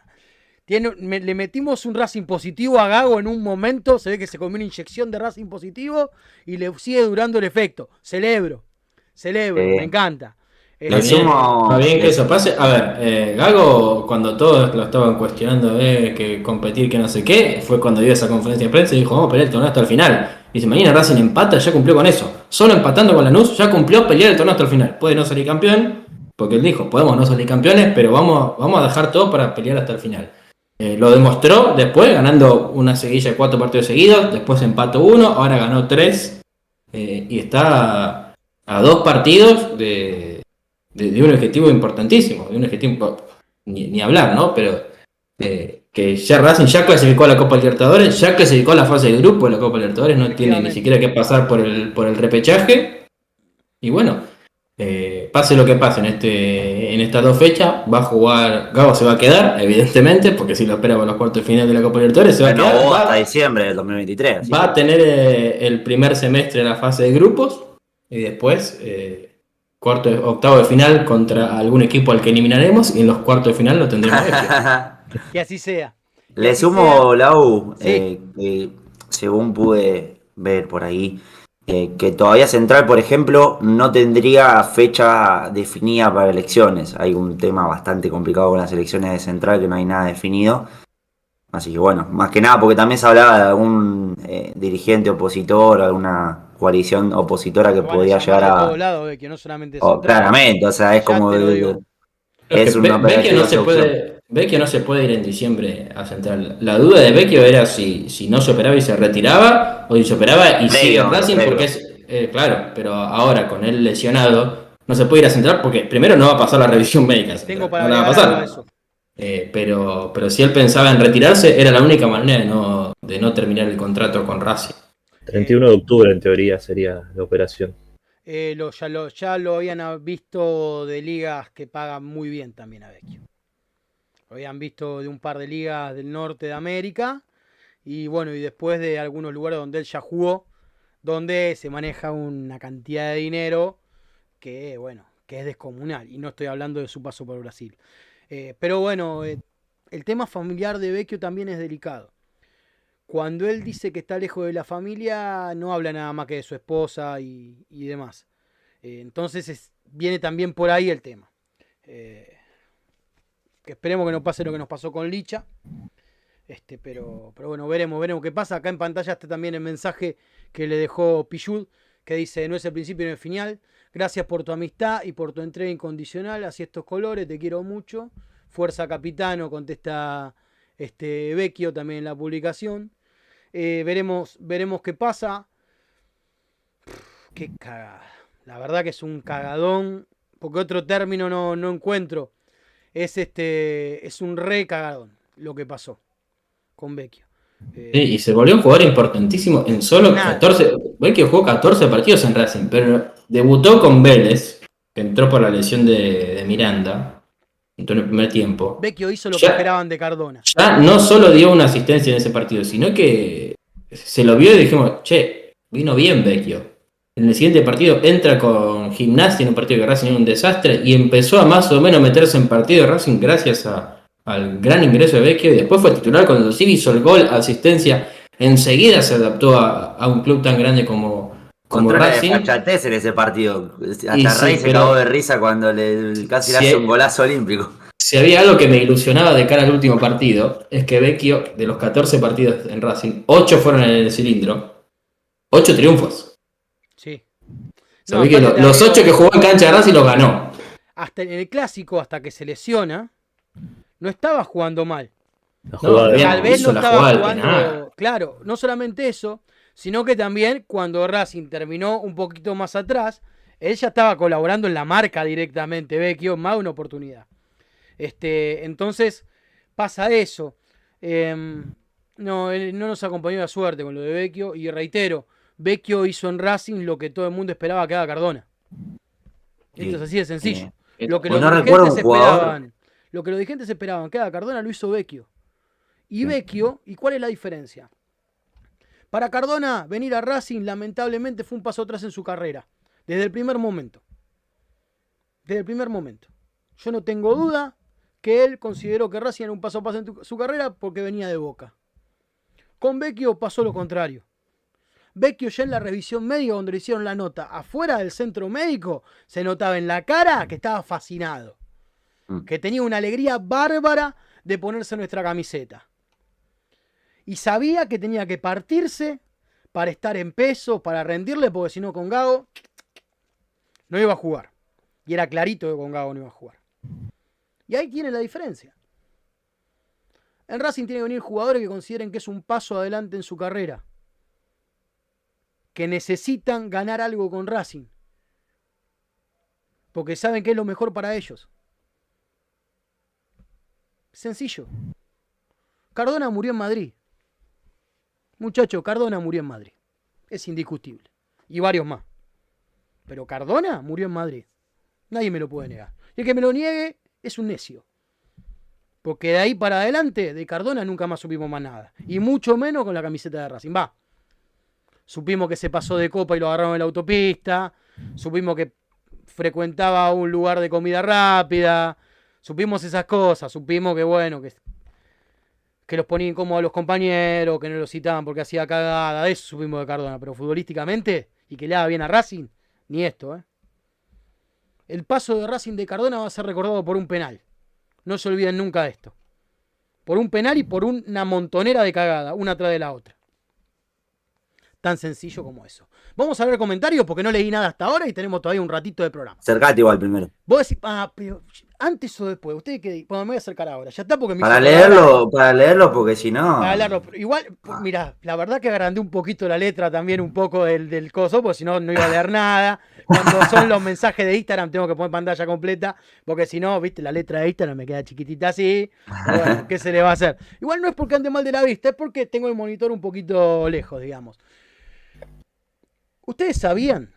tiene, me- le metimos un Racing positivo a Gago en un momento, se ve que se comió una inyección de Racing positivo y le sigue durando el efecto. Celebro, celebro, me encanta. Está Este, bien, está bien que eso pase. A ver, eh, Gago, cuando todos lo estaban cuestionando de que competir, que no sé qué, fue cuando dio esa conferencia de prensa y dijo, vamos a pelear el torneo hasta el final. Y dice, mañana Racing empata, ya cumplió con eso. Solo empatando con Lanús, ya cumplió pelear el torneo hasta el final. Puede no salir campeón, porque él dijo, podemos no salir campeones, pero vamos, vamos a dejar todo para pelear hasta el final. Eh, lo demostró después, ganando una seguilla de cuatro partidos seguidos, después empató uno, ahora ganó tres, eh, y está a dos partidos de, de, de un objetivo importantísimo, de un objetivo, ni, ni hablar, ¿no? Pero eh, que ya Racing ya clasificó a la Copa Libertadores, ya clasificó a la fase de grupo de la Copa Libertadores, no tiene ni siquiera que pasar por el, por el repechaje, y bueno, eh, pase lo que pase en, este, en estas dos fechas, va a jugar, Gago se va a quedar, evidentemente, porque si lo espera para los cuartos de final de la Copa Libertadores, se va a quedar. Va- hasta diciembre del 2023. así Va a que- tener eh, el primer semestre en la fase de grupos y después eh, cuarto, de- octavo de final contra algún equipo al que eliminaremos y en los cuartos de final lo tendremos. Vecchio. Que así sea. Que Le así sumo, Lau, Sí. eh, que según pude ver por ahí, eh, que todavía Central, por ejemplo, no tendría fecha definida para elecciones. Hay un tema bastante complicado con las elecciones de Central que no hay nada definido. Así que bueno, más que nada porque también se hablaba de algún eh, dirigente opositor, alguna coalición opositora que podía llegar a... todos lados, Vecchio, no solamente de Oh, claramente, o sea, es como... es Ve- una Vecchio no operativa se de puede, Vecchio no se puede ir en diciembre a Central. La duda de Vecchio era si, si no se operaba y se retiraba o si se operaba y Previo, sigue en Racing previo. porque es eh, claro, pero ahora con él lesionado no se puede ir a Central porque primero no va a pasar la revisión médica. Tengo para no va a pasar. eso. Eh, pero, pero si él pensaba en retirarse, era la única manera de no, de no terminar el contrato con Racing. 31 de octubre, en teoría, sería la operación. Eh, lo- ya, lo, ya lo habían visto de ligas que pagan muy bien también a Vecchio. Lo habían visto de un par de ligas del norte de América. Y bueno, y después de algunos lugares donde él ya jugó, donde se maneja una cantidad de dinero que, bueno, que es descomunal. Y no estoy hablando de su paso por Brasil. Eh, pero bueno, eh, el tema familiar de Vecchio también es delicado. Cuando él dice que está lejos de la familia, no habla nada más que de su esposa y, demás. Eh, entonces es- viene también por ahí el tema. Esperemos que no pase lo que nos pasó con Licha. Este, pero, pero bueno, veremos, veremos qué pasa. Acá en pantalla está también el mensaje que le dejó Pichud, que dice, no es el principio ni el final. Gracias por tu amistad y por tu entrega incondicional hacia estos colores, te quiero mucho. Fuerza Capitano, contesta este Vecchio también en la publicación. Eh, veremos, veremos qué pasa. Qué cagada. La verdad que es un cagadón. Porque otro término no, no encuentro. Es este. Es un re cagadón lo que pasó con Vecchio. Eh, Sí, y se volvió un jugador importantísimo en solo Nada. 14. Vecchio jugó 14 partidos en Racing, pero debutó con Vélez, que entró por la lesión de, de Miranda, entró en el primer tiempo. Vecchio hizo lo Ya- que esperaban de Cardona. Ya no solo dio una asistencia en ese partido, sino que se lo vio y dijimos, che, vino bien Vecchio. En el siguiente partido entra con Gimnasia en un partido que Racing era un desastre y empezó a más o menos meterse en partido de Racing gracias a- al gran ingreso de Vecchio y después fue titular cuando sí hizo el gol, asistencia. Enseguida se adaptó a, a un club tan grande como, como de Racing. fachatez en ese partido. Hasta Y sí, Rey se cagó de risa cuando le, casi le hace un golazo olímpico. Si había algo que me ilusionaba de cara al último partido, es que Vecchio, de los 14 partidos en Racing, 8 fueron en el cilindro, 8 triunfos. Sí. Sabés No, que lo- los 8 que jugó en cancha de Racing los ganó. Hasta en el clásico, hasta que se lesiona, no estaba jugando mal. No, bien. Tal vez no estaba jugando. Claro, no solamente eso, sino que también cuando Racing terminó un poquito más atrás, él ya estaba colaborando en la marca directamente, Vecchio, más una oportunidad. Este, entonces, pasa eso. Em, no, él no nos acompañó la suerte con lo de Vecchio. Y reitero, Vecchio hizo en Racing lo que todo el mundo esperaba que haga Cardona. Esto Sí. es así de sencillo. Lo que Pues los no dirigentes esperaban. Lo que los dirigentes esperaban que haga Cardona lo hizo Vecchio. Y Vecchio, ¿y cuál es la diferencia? Para Cardona, venir a Racing lamentablemente fue un paso atrás en su carrera. Desde el primer momento. Desde el primer momento. Yo no tengo duda que él consideró que Racing era un paso a paso en tu- su carrera porque venía de Boca. Con Vecchio pasó lo contrario. Vecchio ya en la revisión médica, donde le hicieron la nota afuera del centro médico, se notaba en la cara que estaba fascinado. Mm. Que tenía una alegría bárbara de ponerse nuestra camiseta. Y sabía que tenía que partirse para estar en peso, para rendirle, porque si no con Gago no iba a jugar. Y era clarito que con Gago no iba a jugar. Y ahí tiene la diferencia. En Racing tiene que venir jugadores que consideren que es un paso adelante en su carrera. Que necesitan ganar algo con Racing. Porque saben que es lo mejor para ellos. Sencillo. Cardona murió en Madrid. Muchacho, Cardona murió en Madrid. Es indiscutible. Y varios más. Pero Cardona murió en Madrid. Nadie me lo puede negar. Y el que me lo niegue es un necio. Porque de ahí para adelante, de Cardona nunca más supimos más nada. Y mucho menos con la camiseta de Racing. Va. Supimos que se pasó de copa y lo agarraron en la autopista. Supimos que frecuentaba un lugar de comida rápida. Supimos esas cosas. Supimos que, bueno, que, que los ponían incómodos a los compañeros, que no los citaban porque hacía cagada. Eso supimos de Cardona. Pero futbolísticamente, y que le haga bien a Racing, ni esto, ¿eh? El paso de Racing de Cardona va a ser recordado por un penal. No se olviden nunca de esto. Por un penal y por una montonera de cagada, una tras de la otra. Tan sencillo como eso. Vamos a ver comentarios porque no leí nada hasta ahora y tenemos todavía un ratito de programa. Acercate igual primero. Vos decís, ah, pero antes o después, usted que bueno, me voy a acercar ahora. Ya está porque me Para leerlo, para leerlo, porque si no. Para leerlo. Igual, mira, la verdad que agrandé un poquito la letra también, un poco del, del coso, porque si no, no iba a leer nada. Cuando son los mensajes de Instagram, tengo que poner pantalla completa, porque si no, viste, la letra de Instagram me queda chiquitita así. Bueno, ¿qué se le va a hacer? Igual no es porque ande mal de la vista, es porque tengo el monitor un poquito lejos, digamos. ¿Ustedes sabían?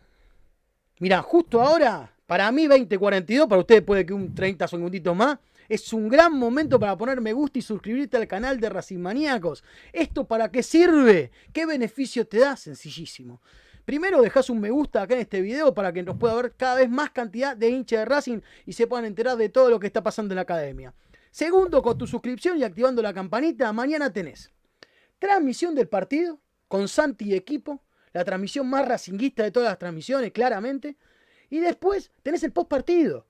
Mira, justo ahora, para mí 2042, para ustedes puede que un 30 segunditos más, es un gran momento para poner me gusta y suscribirte al canal de Racing Maníacos. ¿Esto para qué sirve? ¿Qué beneficio te da? Sencillísimo. Primero dejas un me gusta acá en este video para que nos pueda ver cada vez más cantidad de hinchas de Racing y se puedan enterar de todo lo que está pasando en la academia. Segundo, con tu suscripción y activando la campanita, mañana tenés transmisión del partido con Santi y equipo, la transmisión más racinguista de todas las transmisiones, claramente. Y después tenés el post partido,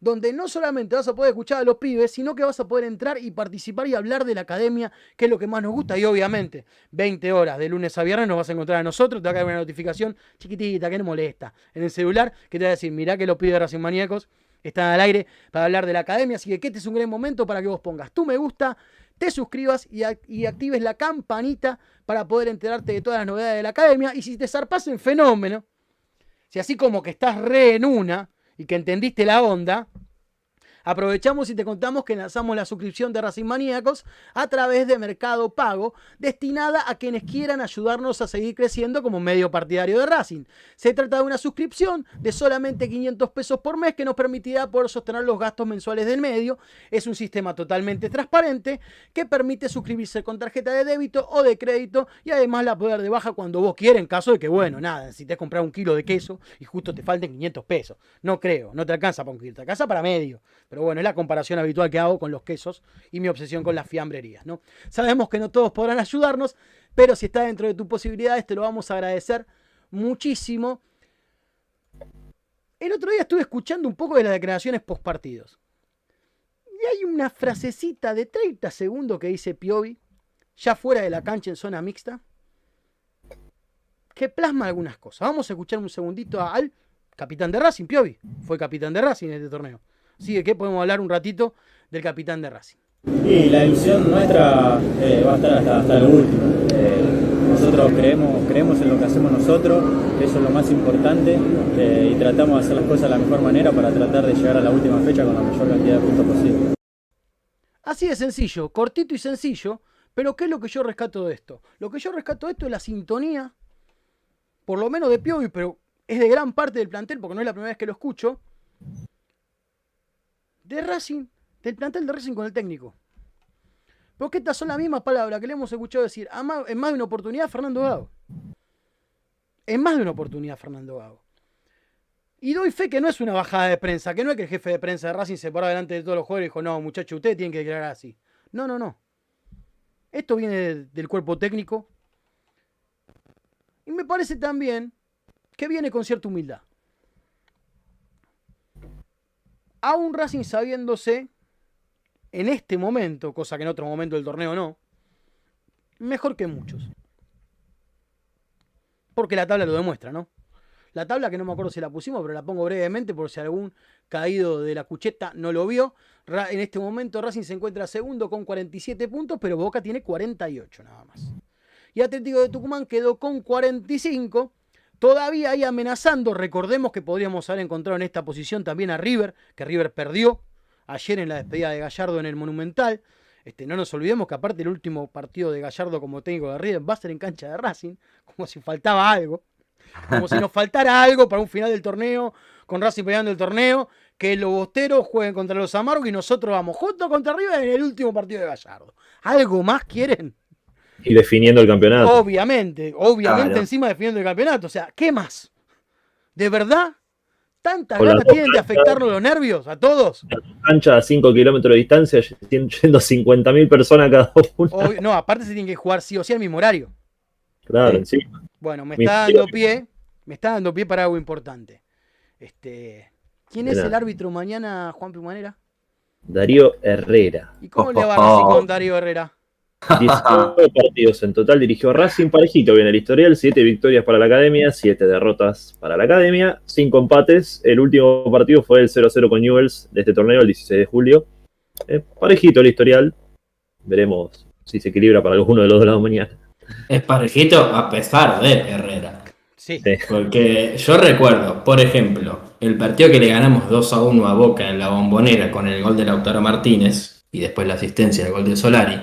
donde no solamente vas a poder escuchar a los pibes, sino que vas a poder entrar y participar y hablar de la academia, que es lo que más nos gusta. Y obviamente, 20 horas de lunes a viernes nos vas a encontrar a nosotros, te va a caer una notificación chiquitita que no molesta en el celular, que te va a decir, mirá que los pibes Racing Maníacos están al aire para hablar de la academia. Así que este es un gran momento para que vos pongas tu me gusta, te suscribas y, ac- y actives la campanita para poder enterarte de todas las novedades de la academia. Y si te zarpas en fenómeno, si así como que estás re en una y que entendiste la onda, aprovechamos y te contamos que lanzamos la suscripción de Racing Maníacos a través de Mercado Pago, destinada a quienes quieran ayudarnos a seguir creciendo como medio partidario de Racing. Se trata de una suscripción de solamente 500 pesos por mes que nos permitirá poder sostener los gastos mensuales del medio. Es un sistema totalmente transparente que permite suscribirse con tarjeta de débito o de crédito y además la poder de baja cuando vos quieras en caso de que, bueno, nada, necesites comprar un kilo de queso y justo te falten 500 pesos. No creo, no te alcanza para un kilo, te alcanza para medio. Bueno, es la comparación habitual que hago con los quesos y mi obsesión con las fiambrerías, ¿no? Sabemos que no todos podrán ayudarnos, pero si está dentro de tus posibilidades, te lo vamos a agradecer muchísimo. El otro día estuve escuchando un poco de las declaraciones post partidos. Y hay una frasecita de 30 segundos que dice Piovi, ya fuera de la cancha en zona mixta, que plasma algunas cosas. Vamos a escuchar un segundito al capitán de Racing, Piovi. Fue capitán de Racing en este torneo. Así que ¿qué? podemos hablar un ratito del capitán de Racing. Y la ilusión nuestra eh, va a estar hasta, hasta lo último. Eh, nosotros creemos, creemos en lo que hacemos nosotros, eso es lo más importante, eh, y tratamos de hacer las cosas de la mejor manera para tratar de llegar a la última fecha con la mayor cantidad de puntos posible. Así de sencillo, cortito y sencillo, pero ¿qué es lo que yo rescato de esto? Lo que yo rescato de esto es la sintonía, por lo menos de Piovi, pero es de gran parte del plantel, porque no es la primera vez que lo escucho, de Racing, del plantel de Racing con el técnico. Porque estas son las mismas palabras que le hemos escuchado decir en más de una oportunidad Fernando Gago. En más de una oportunidad Fernando Gago. Y doy fe que no es una bajada de prensa, que no es que el jefe de prensa de Racing se paró delante de todos los jugadores y dijo, no, muchachos, ustedes tienen que declarar así. No, no, no. Esto viene del cuerpo técnico. Y me parece también que viene con cierta humildad. A un Racing sabiéndose, en este momento, cosa que en otro momento del torneo no, mejor que muchos. Porque la tabla lo demuestra, ¿no? La tabla que no me acuerdo si la pusimos, pero la pongo brevemente por si algún caído de la cucheta no lo vio. En este momento Racing se encuentra segundo con 47 puntos, pero Boca tiene 48 nada más. Y Atlético de Tucumán quedó con 45. Todavía ahí amenazando. Recordemos que podríamos haber encontrado en esta posición también a River, que River perdió ayer en la despedida de Gallardo en el Monumental. Este, no nos olvidemos que aparte el último partido de Gallardo como técnico de River va a ser en cancha de Racing, como si faltaba algo. Como si nos faltara algo para un final del torneo, con Racing peleando el torneo, que los bosteros jueguen contra los amargos y nosotros vamos juntos contra arriba en el último partido de Gallardo. ¿Algo más quieren? Y definiendo el campeonato. Obviamente, obviamente Claro. encima definiendo el campeonato. O sea, ¿qué más? ¿De verdad? ¿Tantas ganas tienen de afectarnos los nervios a todos? Cancha a 5 kilómetros de distancia, yendo 50.000 personas cada. Obvio- no, aparte se tienen que jugar sí o sí al mismo horario. Claro, Sí. sí. Bueno, me Mi- está dando pie, me está dando pie para algo importante. Este, ¿quién es el árbitro mañana, Juan Pimanera? Darío Herrera. ¿Y cómo le va así Oh. con Darío Herrera? 19 partidos en total dirigió Racing parejito viene el historial, 7 victorias para la academia, 7 derrotas para la academia, 5 empates. El último partido fue el 0-0 con Newells de este torneo, el 16 de julio. Eh, parejito el historial. Veremos si se equilibra para alguno de los dos lados mañana. Es parejito a pesar de Herrera. Sí. Sí. Porque yo recuerdo, por ejemplo, el partido que le ganamos 2 a 1 a Boca en la bombonera con el gol de Lautaro Martínez y después la asistencia del gol de Solari.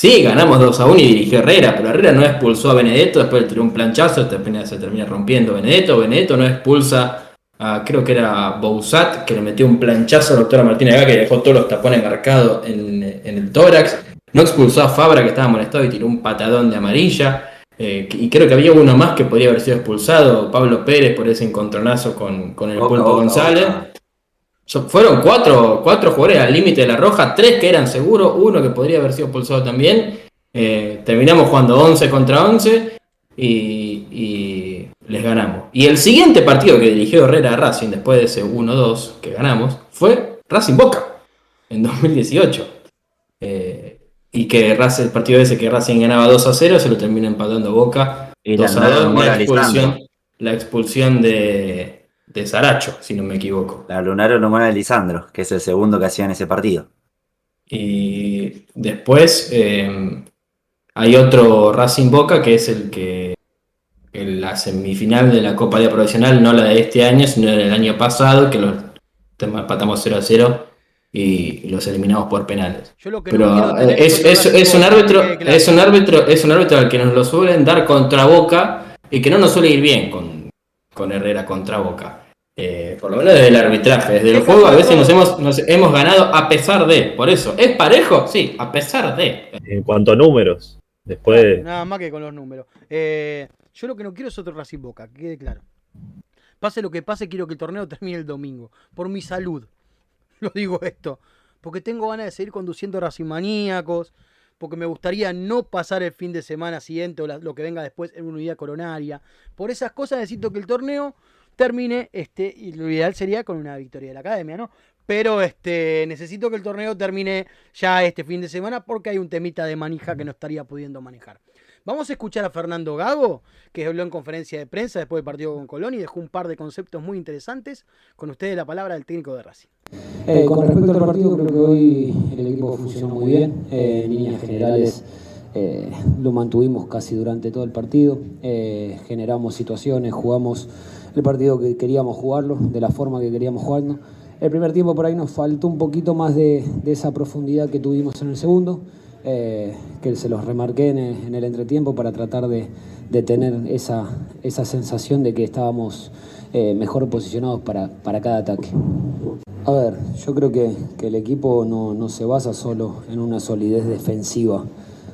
Sí, ganamos 2 a 1 y dirigió Herrera, pero Herrera no expulsó a Benedetto, después le tiró un planchazo, se termina rompiendo Benedetto. Benedetto no expulsa a, creo que era Bouzat, que le metió un planchazo a Lautaro Martínez acá, que dejó todos los tapones marcados en, en el tórax. No expulsó a Fabra, que estaba molestado y tiró un patadón de amarilla. Eh, y creo que había uno más que podría haber sido expulsado, Pablo Pérez, por ese encontronazo con, con el Boca, González. So- fueron cuatro, cuatro jugadores al límite de la roja, tres que eran seguros, uno que podría haber sido expulsado también. Eh, terminamos jugando 11 contra 11 y, y les ganamos. Y el siguiente partido que dirigió Herrera a Racing después de ese 1-2 que ganamos fue Racing Boca en 2018. Eh, y que Racing, el partido ese que Racing ganaba 2 a 0 se lo termina empatando Boca Y la 2 a 2, lunaron la expulsión, la expulsión de, de Saracho, si no me equivoco. La lunaron humana de Lisandro, que es el segundo que hacía en ese partido. Y después eh, hay otro Racing Boca que es el que en la semifinal de la Copa de Profesional, no la de este año, sino del año pasado, que los empatamos 0 a 0 y los eliminamos por penales. Yo lo que Pero eh, es, es- es un árbitro, es un árbitro, es un árbitro al que nos lo suelen dar contra Boca y que no nos suele ir bien con, con Herrera contra Boca. Eh, por lo menos desde el arbitraje, desde el ¿Qué juego a veces nos hemos, nos hemos ganado a pesar de. Por eso, ¿es parejo? Sí, a pesar de. En cuanto a números, después Nada más que con los números. Eh, yo lo que no quiero es otro Racing Boca, que quede claro. Pase lo que pase, quiero que el torneo termine el domingo. Por mi salud. Lo digo esto. Porque tengo ganas de seguir conduciendo Racing Maníacos. Porque me gustaría no pasar el fin de semana siguiente o lo que venga después en una unidad coronaria. Por esas cosas necesito que el torneo termine. Este, y lo ideal sería con una victoria de la academia, ¿no? Pero este, necesito que el torneo termine ya este fin de semana porque hay un temita de manija que no estaría pudiendo manejar. Vamos a escuchar a Fernando Gago, que habló en conferencia de prensa después del partido con Colón y dejó un par de conceptos muy interesantes. Con ustedes la palabra del técnico de Racing. Eh, con respecto al partido, creo que hoy el equipo funcionó muy bien. Eh, en líneas generales eh, lo mantuvimos casi durante todo el partido. Eh, generamos situaciones, jugamos el partido que queríamos jugarlo, de la forma que queríamos jugarlo. El primer tiempo por ahí nos faltó un poquito más de, esa profundidad que tuvimos en el segundo, que se los remarqué en el, en el entretiempo para tratar de, de tener esa, esa sensación de que estábamos mejor posicionados para, para cada ataque. A ver, yo creo que, que el equipo no, no se basa solo en una solidez defensiva,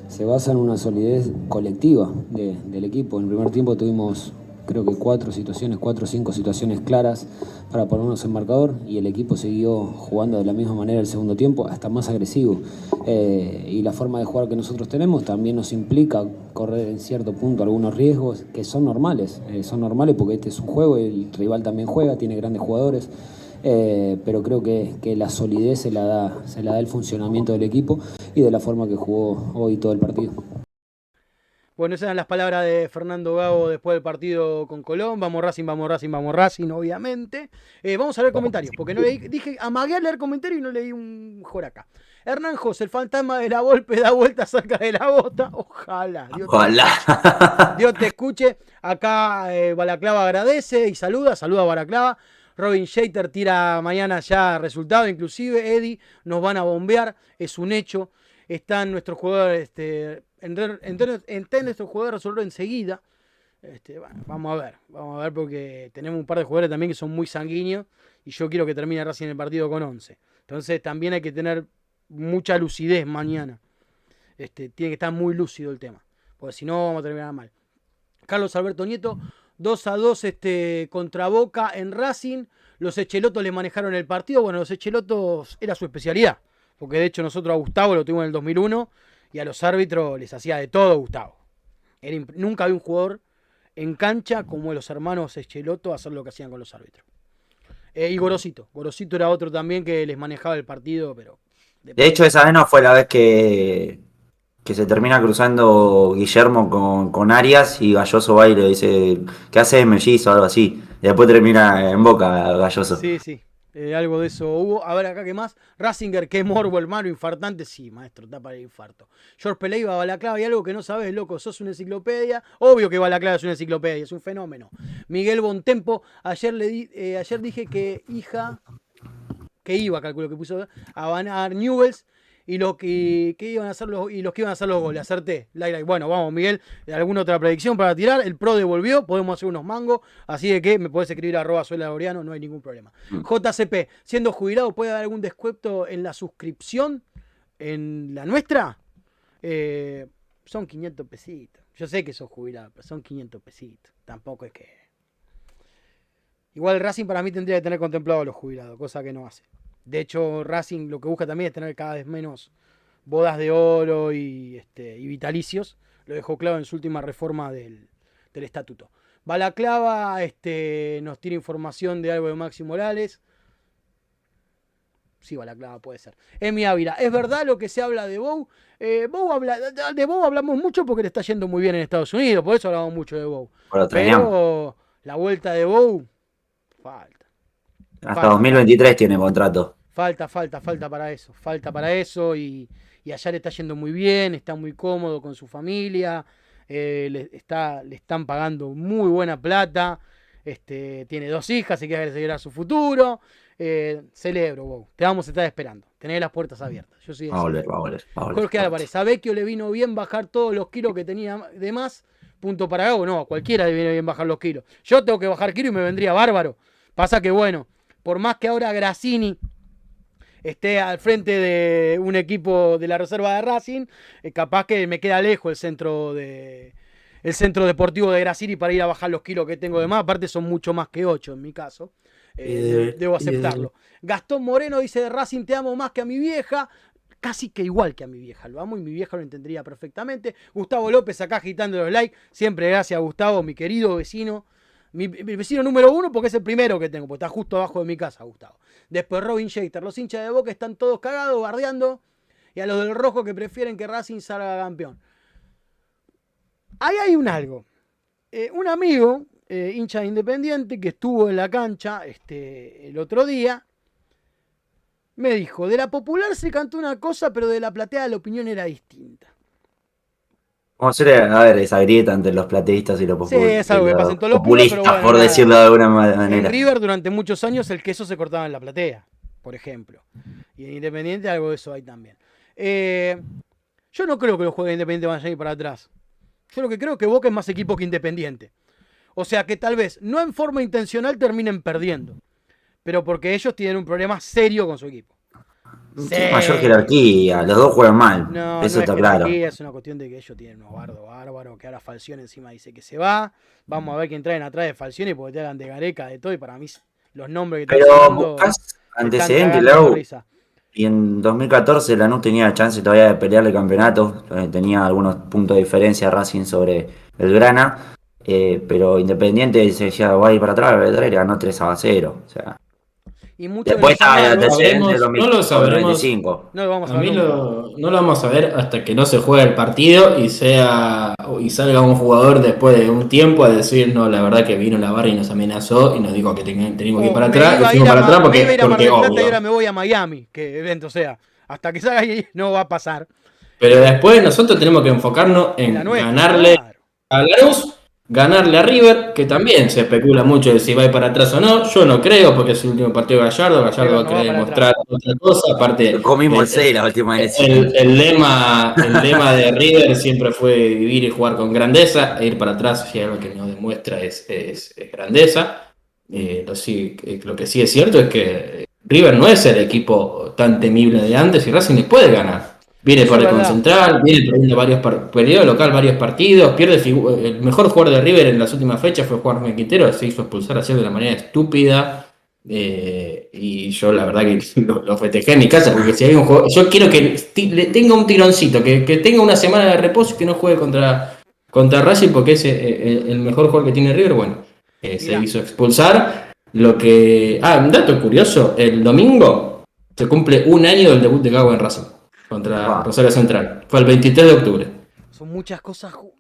se basa en una solidez colectiva de- del equipo. En el primer tiempo tuvimos creo que cuatro situaciones, cuatro o cinco situaciones claras para ponernos en marcador y el equipo siguió jugando de la misma manera el segundo tiempo, hasta más agresivo. Eh, y la forma de jugar que nosotros tenemos también nos implica correr en cierto punto algunos riesgos que son normales, eh, son normales porque este es un juego, el rival también juega, tiene grandes jugadores. Eh, pero creo que, que la solidez se la, da, se la da el funcionamiento del equipo y de la forma que jugó hoy todo el partido. Bueno, esas eran las palabras de Fernando Gago después del partido con Colón. Vamos Racing, vamos Racing, vamos Racing, obviamente. Eh, vamos a leer comentarios, porque no leí, dije, amagué a leer comentarios y no leí un joraca. Hernán José, el fantasma de la Volpe da vuelta cerca de la bota. Ojalá. Dios te Ojalá. Dios te escuche. Acá eh, Balaclava agradece y saluda, saluda a Balaclava. Robin Shater tira mañana ya resultado, inclusive Eddie, nos van a bombear, es un hecho. Están nuestros jugadores, este, entre nuestros jugadores resolverlo enseguida. Este, vamos a ver, vamos a ver porque tenemos un par de jugadores también que son muy sanguíneos y yo quiero que termine Racing el partido con 11. Entonces también hay que tener mucha lucidez mañana. Este, tiene que estar muy lúcido el tema, porque si no vamos a terminar mal. Carlos Alberto Nieto, 2 a 2 este, contra Boca en Racing. Los Echelotos le manejaron el partido. Bueno, los Echelotos era su especialidad, porque de hecho nosotros a Gustavo lo tuvimos en el 2001 y a los árbitros les hacía de todo Gustavo. Nunca había un jugador en cancha como los hermanos Echeloto hacer lo que hacían con los árbitros. Eh, y Gorosito. Gorosito era otro también que les manejaba el partido, pero. De hecho, esa vez no fue la vez que, que se termina cruzando Guillermo con, con Arias y Galloso va y le dice, ¿qué hace mellizo o algo así? Y después termina en boca Galloso. Sí, sí. eh, algo de eso hubo. A ver acá qué más. Rasinger, qué morbo, hermano, infartante. Sí, maestro, está para el infarto. George Peleiva, Balaclava, y algo que no sabes, loco, sos una enciclopedia. Obvio que Balaclava es una enciclopedia, es un fenómeno. Miguel Bontempo, ayer le di- eh, ayer dije que hija, que iba, calculo que puso, a ganar Newells. Y lo que, que iban a hacer los, y los que iban a hacer los goles, acerté. Like. Bueno, vamos, Miguel. ¿Alguna otra predicción para tirar? El Pro devolvió, podemos hacer unos mangos. Así de que me puedes escribir a arroba Laureano, no hay ningún problema. JCP, siendo jubilado, ¿puede haber algún descuento en la suscripción? ¿En la nuestra? Eh, son 500 pesitos. Yo sé que sos jubilado, pero son 500 pesitos. Tampoco es que. Igual Racing para mí tendría que tener contemplado a los jubilados, cosa que no hace. De hecho, Racing lo que busca también es tener cada vez menos bodas de oro y, este, y vitalicios. Lo dejó claro en su última reforma del, del estatuto. Balaclava este, nos tiene información de algo de Maxi Morales. Sí, Balaclava puede ser. Emi Ávila, ¿es verdad lo que se habla de Bow? Eh, Bow habla, de Bow hablamos mucho porque le está yendo muy bien en Estados Unidos, por eso hablamos mucho de Bow. Pero la vuelta de Bow, falta. Hasta 2023 tiene contrato. Falta, falta, falta para eso. Falta para eso y, y allá le está yendo muy bien, está muy cómodo con su familia, eh, le, está, le están pagando muy buena plata, este, tiene dos hijas, se quiere asegurar su futuro. Eh, celebro, Bow. Te vamos a estar esperando. Tenés las puertas abiertas. Yo soy Va a volver, ese. va a volver. Va a volver. Jorge Álvarez, a Vecchio le vino bien bajar todos los kilos que tenía de más. Punto para Gago. No, a cualquiera le viene bien bajar los kilos. Yo tengo que bajar kilos y me vendría bárbaro. Pasa que, bueno, por más que ahora Grassini esté al frente de un equipo de la reserva de Racing, eh, capaz que me queda lejos el centro de el centro deportivo de Grassini para ir a bajar los kilos que tengo de más. Aparte son mucho más que 8 en mi caso. Eh, debo aceptarlo. Gastón Moreno dice de Racing te amo más que a mi vieja. Casi que igual que a mi vieja, lo amo y mi vieja lo entendería perfectamente. Gustavo López acá agitando los likes. Siempre gracias, Gustavo, mi querido vecino. Mi, vecino número uno porque es el primero que tengo, porque está justo abajo de mi casa, Gustavo. Después Robin Shater. Los hinchas de Boca están todos cagados, bardeando. Y a los del rojo que prefieren que Racing salga campeón. Ahí hay un algo. Eh, un amigo, eh, hincha de Independiente, que estuvo en la cancha este, el otro día, me dijo, de la popular se cantó una cosa, pero de la platea la opinión era distinta. ¿Cómo suele haber esa grieta entre los plateístas y los Sí, es algo que pasa en todos los populistas, bueno, por nada. decirlo de alguna ma- En manera? River durante muchos años el queso se cortaba en la platea, por ejemplo. Y en Independiente algo de eso hay también. Eh, yo no creo que los juegos de Independiente vayan a ir para atrás. Yo lo que creo es que Boca es más equipo que Independiente. O sea que tal vez, no en forma intencional, terminen perdiendo. Pero porque ellos tienen un problema serio con su equipo. Tiene mayor jerarquía, los dos juegan mal. No, eso no está es claro. es una cuestión de que ellos tienen unos bardos bárbaros, que ahora Falcione encima dice que se va. Vamos a ver quién traen atrás de Falcione porque te hagan de Gareca, de todo, y para mí los nombres que Pero sonando buscás están antecedentes, Lau. Y en 2014 Lanús tenía chance todavía de pelear el campeonato. eh, Tenía algunos puntos de diferencia Racing sobre el Grana. eh, pero Independiente se decía, va a ir para atrás, va a ir, y ganó 3 a 0. O sea, Y muchos de después el de no lo sabremos. 2025. no lo vamos a, A ver lo- no lo vamos a ver hasta que no se juegue el partido y sea y salga un jugador después de un tiempo a decir no, la verdad que vino la barra y nos amenazó y nos dijo que ten- teníamos que ir Oh, para me atrás iba a ir a me porque, iba a ir a Mar porque del Plata y obvio. ahora me voy a Miami, que evento sea. Hasta que salga ahí no va a pasar. Pero después nosotros tenemos que enfocarnos en ganarle claro. a Lanús ganarle a River, que también se especula mucho de si va a ir para atrás o no. Yo no creo, porque es el último partido de Gallardo. Gallardo va a querer demostrar otra cosa. Aparte, Comimos el 6 la última vez. El, el, lema, el lema de River siempre fue vivir y jugar con grandeza. E ir para atrás, si algo que nos demuestra es, es, grandeza. Eh, lo, sí, eh, lo que sí es cierto es que River no es el equipo tan temible de antes y Racing les puede ganar. Viene para el Central, viene perdiendo varios periodos local, varios partidos, pierde el mejor jugador de River en las últimas fechas fue Juan Quintero, se hizo expulsar así de la manera estúpida. Eh, y yo la verdad que lo, festejé en mi casa, porque si hay un juego, yo quiero que tenga un tironcito, que, tenga una semana de reposo y que no juegue contra, contra Racing, porque es eh, el, mejor jugador que tiene River, bueno, eh, se hizo expulsar. Lo que. Ah, un dato curioso, el domingo se cumple un año del debut de Gago en Racing contra Rosario Central. Fue el 23 de octubre. Son muchas cosas juntas.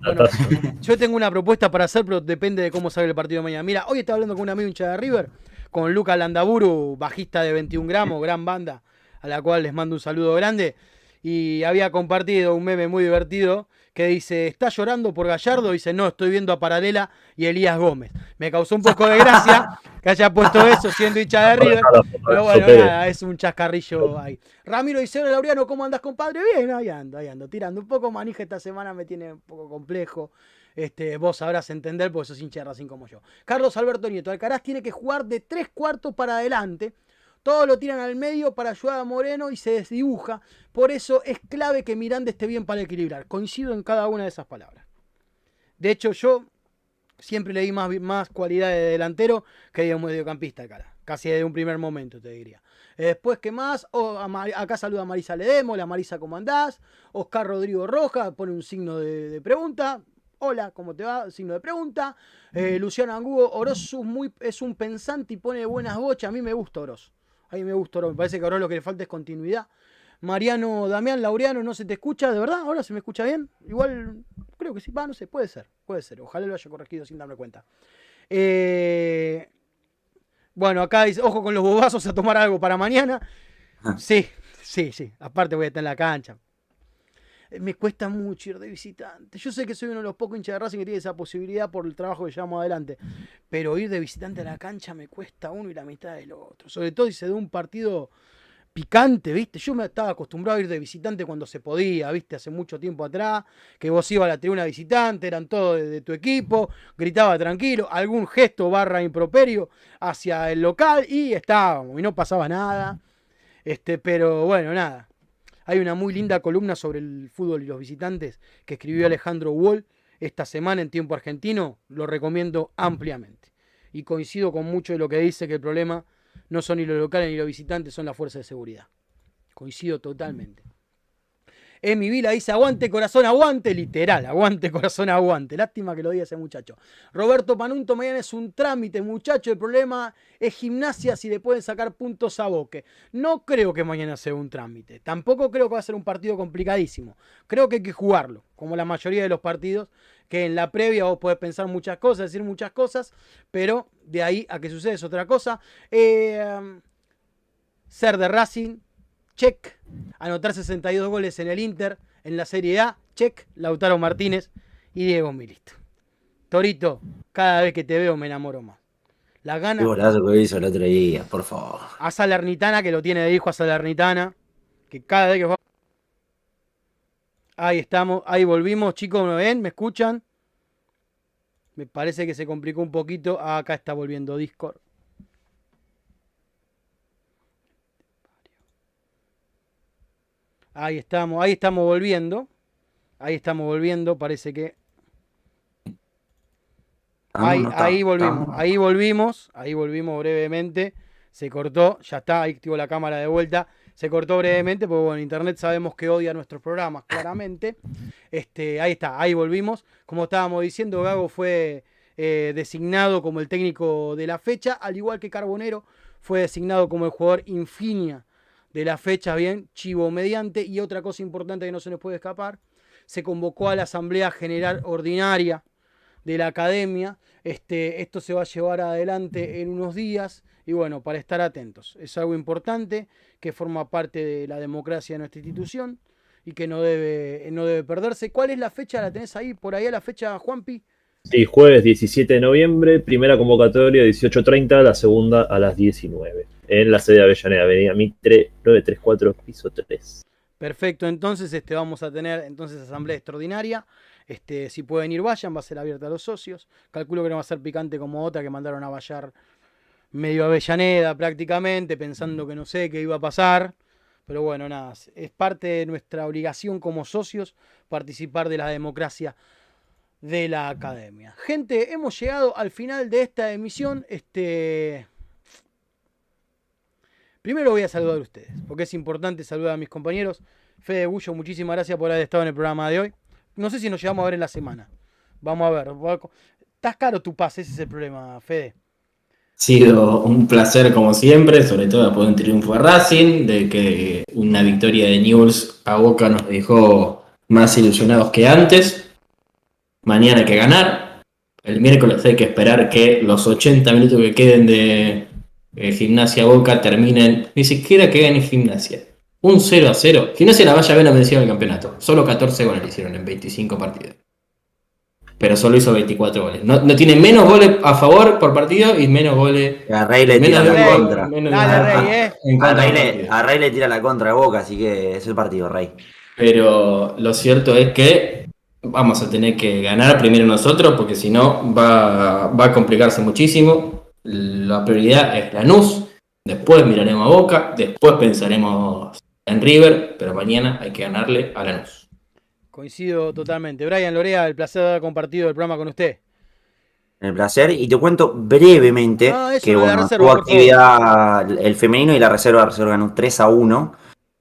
yo tengo una propuesta para hacer, pero depende de cómo salga el partido de mañana. Mira, hoy estaba hablando con un amigo hincha de River, con Lucas Landaburu, bajista de 21 gramos, gran banda, a la cual les mando un saludo grande. Y había compartido un meme muy divertido que dice, ¿está llorando por Gallardo? Dice, no, estoy viendo a Paralela y Elías Gómez. Me causó un poco de gracia que haya puesto eso siendo hincha de River. Pero bueno, nada, es un chascarrillo ahí. Ramiro dice, hola Laureano, ¿cómo andas, compadre? Bien, ahí ando, ahí ando, tirando un poco manija esta semana me tiene un poco complejo. Este, vos sabrás entender porque sos hincha de Racing como yo. Carlos Alberto Nieto, Alcaraz tiene que jugar de tres cuartos para adelante todo lo tiran al medio para ayudar a Moreno y se desdibuja. Por eso es clave que Miranda esté bien para equilibrar. Coincido en cada una de esas palabras. De hecho, yo siempre le di más, más cualidad de delantero que de mediocampista, cara. Casi desde un primer momento, te diría. Después, ¿qué más? acá saluda a Marisa Ledemo, la Marisa, ¿cómo andás? Oscar Rodrigo Roja pone un signo de, pregunta. Hola, ¿cómo te va? Signo de pregunta. Eh, Luciano Angugo, Oroz muy, es un pensante y pone buenas bochas. A mí me gusta Oroz. A mí me gustó, me parece que ahora lo que le falta es continuidad. Mariano Damián Laureano, ¿no se te escucha? ¿De verdad? ¿Ahora se me escucha bien? Igual, creo que sí, va, no sé, puede ser, puede ser. Ojalá lo haya corregido sin darme cuenta. Eh, bueno, acá dice, ojo con los bobazos a tomar algo para mañana. Ah. Sí, sí, sí. Aparte voy a estar en la cancha. Eh, me cuesta mucho ir de visitante. Yo sé que soy uno de los pocos hinchas de Racing que tiene esa posibilidad por el trabajo que llevamos adelante. Pero ir de visitante a la cancha me cuesta uno y la mitad del otro. Sobre todo si se da un partido picante, ¿viste? Yo me estaba acostumbrado a ir de visitante cuando se podía, ¿viste? Hace mucho tiempo atrás, que vos ibas a la tribuna visitante, eran todos de, tu equipo, gritaba tranquilo, algún gesto barra improperio hacia el local y estábamos, y no pasaba nada. Este, pero bueno, nada. Hay una muy linda columna sobre el fútbol y los visitantes que escribió Alejandro Wall esta semana en tiempo argentino. Lo recomiendo ampliamente. Y coincido con mucho de lo que dice que el problema no son ni los locales ni los visitantes, son las fuerzas de seguridad. Coincido totalmente. Emi Vila dice aguante corazón, aguante, literal, aguante corazón, aguante. Lástima que lo diga ese muchacho. Roberto Panunto mañana es un trámite, muchacho. El problema es gimnasia si le pueden sacar puntos a Boque. No creo que mañana sea un trámite. Tampoco creo que va a ser un partido complicadísimo. Creo que hay que jugarlo, como la mayoría de los partidos, que en la previa vos podés pensar muchas cosas, decir muchas cosas, pero de ahí a que suceda es otra cosa. Eh, ser de Racing, check. Anotar 62 goles en el Inter, en la Serie A, check. Lautaro Martínez y Diego Milito. Torito, cada vez que te veo me enamoro más. La gana. Qué golazo que hizo el otro día, por favor. A Salernitana, que lo tiene de hijo a Salernitana. Que cada vez que juega. Ahí estamos, ahí volvimos, chicos, ¿me ven? ¿Me escuchan? Me parece que se complicó un poquito. acá está volviendo Discord. Ahí estamos, ahí estamos volviendo. Ahí estamos volviendo, parece que. Ahí, ahí volvimos, ahí volvimos, ahí volvimos brevemente. Se cortó, ya está, ahí activo la cámara de vuelta. Se cortó brevemente, porque bueno, Internet sabemos que odia nuestros programas, claramente. Este, ahí está, ahí volvimos. Como estábamos diciendo, Gago fue eh, designado como el técnico de la fecha, al igual que Carbonero fue designado como el jugador infinia de la fecha, bien, chivo mediante. Y otra cosa importante que no se nos puede escapar, se convocó a la Asamblea General Ordinaria de la Academia. Este, esto se va a llevar adelante en unos días y bueno, para estar atentos. Es algo importante que forma parte de la democracia de nuestra institución y que no debe, no debe perderse. ¿Cuál es la fecha? ¿La tenés ahí? Por ahí a la fecha, Juanpi. Sí, jueves 17 de noviembre, primera convocatoria 18.30, la segunda a las 19. En la sede de Avellaneda, Avenida Mitre 934, piso 3. Perfecto, entonces este, vamos a tener entonces asamblea extraordinaria. Este, si pueden ir, vayan, va a ser abierta a los socios. Calculo que no va a ser picante como otra que mandaron a vallar medio Avellaneda prácticamente, pensando que no sé qué iba a pasar. Pero bueno, nada, es parte de nuestra obligación como socios participar de la democracia de la academia. Gente, hemos llegado al final de esta emisión. Este. Primero voy a saludar a ustedes, porque es importante saludar a mis compañeros. Fede Bullo, muchísimas gracias por haber estado en el programa de hoy. No sé si nos llevamos a ver en la semana. Vamos a ver. Estás caro tu pase, ese es el problema, Fede. Sido un placer como siempre, sobre todo después de un triunfo de Racing, de que una victoria de News a Boca nos dejó más ilusionados que antes. Mañana hay que ganar. El miércoles hay que esperar que los 80 minutos que queden de eh, Gimnasia Boca terminen, ni siquiera que en Gimnasia. Un 0 a 0. Gimnasia la vaya a ver la vencido el campeonato. Solo 14 goles le hicieron en 25 partidos pero solo hizo 24 goles. No, no, tiene menos goles a favor por partido y menos goles. A Rey le tira la contra. a, Rey, le, tira la contra de Boca, así que es el partido, Rey. Pero lo cierto es que vamos a tener que ganar primero nosotros, porque si no va, va a complicarse muchísimo. La prioridad es Lanús, después miraremos a Boca, después pensaremos en River, pero mañana hay que ganarle a Lanús. Coincido totalmente. Brian Lorea, el placer de haber compartido el programa con usted. El placer, y te cuento brevemente ah, que bueno, tuvo actividad el femenino y la reserva, la reserva ganó 3 a 1.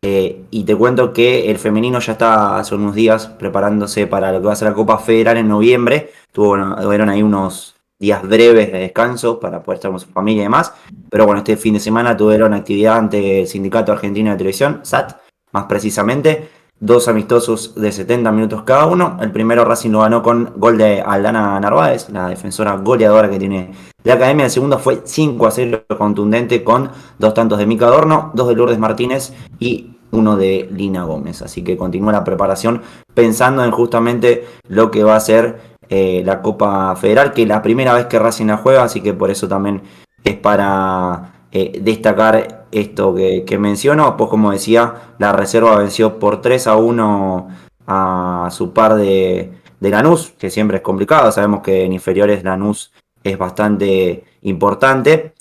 Eh, y te cuento que el femenino ya está hace unos días preparándose para lo que va a ser la Copa Federal en noviembre. Tuvieron ahí unos días breves de descanso para poder estar con su familia y demás. Pero bueno, este fin de semana tuvieron actividad ante el Sindicato Argentino de Televisión, SAT, más precisamente dos amistosos de 70 minutos cada uno. El primero Racing lo ganó con gol de Aldana Narváez, la defensora goleadora que tiene la academia. El segundo fue 5 a 0 contundente con dos tantos de Mica Adorno, dos de Lourdes Martínez y uno de Lina Gómez. Así que continúa la preparación pensando en justamente lo que va a ser eh, la Copa Federal, que es la primera vez que Racing la juega, así que por eso también es para eh, destacar esto que, menciono, pues como decía, la reserva venció por 3 a 1 a su par de, de Lanús, que siempre es complicado, sabemos que en inferiores Lanús es bastante importante,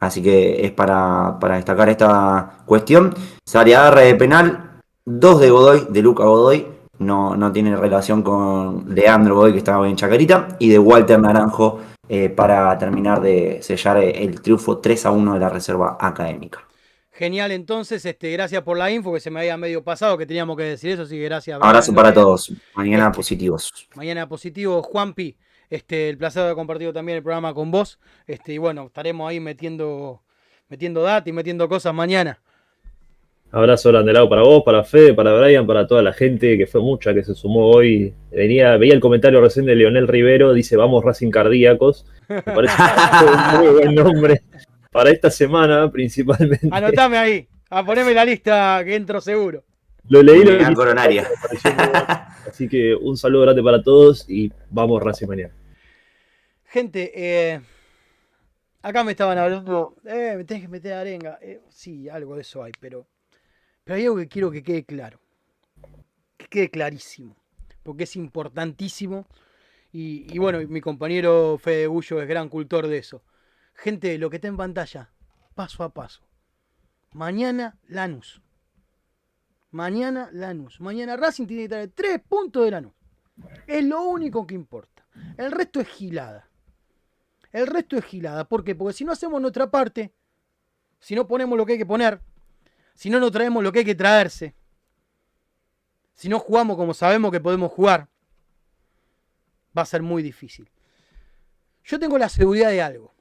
así que es para, destacar esta cuestión. Sale de penal, 2 de Godoy, de Luca Godoy, no, no tiene relación con Leandro Godoy que estaba en Chacarita, y de Walter Naranjo eh, para terminar de sellar el triunfo 3 a 1 de la reserva académica. Genial, entonces, este, gracias por la info que se me había medio pasado, que teníamos que decir eso, así que gracias. Abrazo para todos. Mañana este, positivos. Mañana positivos, Juanpi. Este, el placer de haber compartido también el programa con vos. Este, y bueno, estaremos ahí metiendo, metiendo data y metiendo cosas mañana. Abrazo lado para vos, para Fede, para Brian, para toda la gente que fue mucha que se sumó hoy. Venía, veía el comentario recién de Leonel Rivero, dice vamos Racing Cardíacos. Me parece un muy buen nombre para esta semana principalmente. Anotame ahí, a ponerme la lista que entro seguro. Lo leí lo coronaria. Así que un saludo grande para todos y vamos Racing mañana. Gente, eh, acá me estaban hablando, eh, me tenés que meter arenga. Eh, sí, algo de eso hay, pero pero hay algo que quiero que quede claro. Que quede clarísimo. Porque es importantísimo. Y, bueno, mi compañero Fede Bullo es gran cultor de eso. Gente, lo que está en pantalla, paso a paso. Mañana Lanús. Mañana Lanús. Mañana Racing tiene que traer tres puntos de Lanús. Es lo único que importa. El resto es gilada. El resto es gilada. ¿Por qué? Porque si no hacemos nuestra parte, si no ponemos lo que hay que poner, si no nos traemos lo que hay que traerse, si no jugamos como sabemos que podemos jugar, va a ser muy difícil. Yo tengo la seguridad de algo,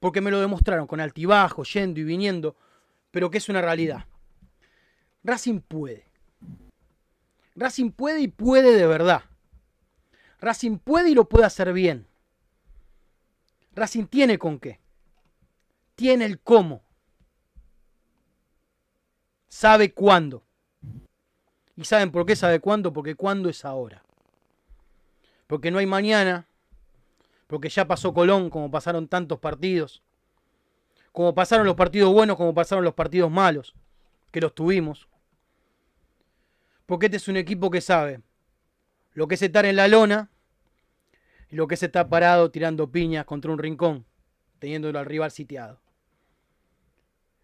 porque me lo demostraron con altibajo, yendo y viniendo, pero que es una realidad. Racing puede. Racing puede y puede de verdad. Racing puede y lo puede hacer bien. Racing tiene con qué. Tiene el cómo sabe cuándo. ¿Y saben por qué sabe cuándo? Porque cuándo es ahora. porque no hay mañana, porque ya pasó Colón, como pasaron tantos partidos, como pasaron los partidos buenos, como pasaron los partidos malos, que los tuvimos. Porque este es un equipo que sabe lo que es estar en la lona y lo que es estar parado tirando piñas contra un rincón, teniéndolo al rival sitiado.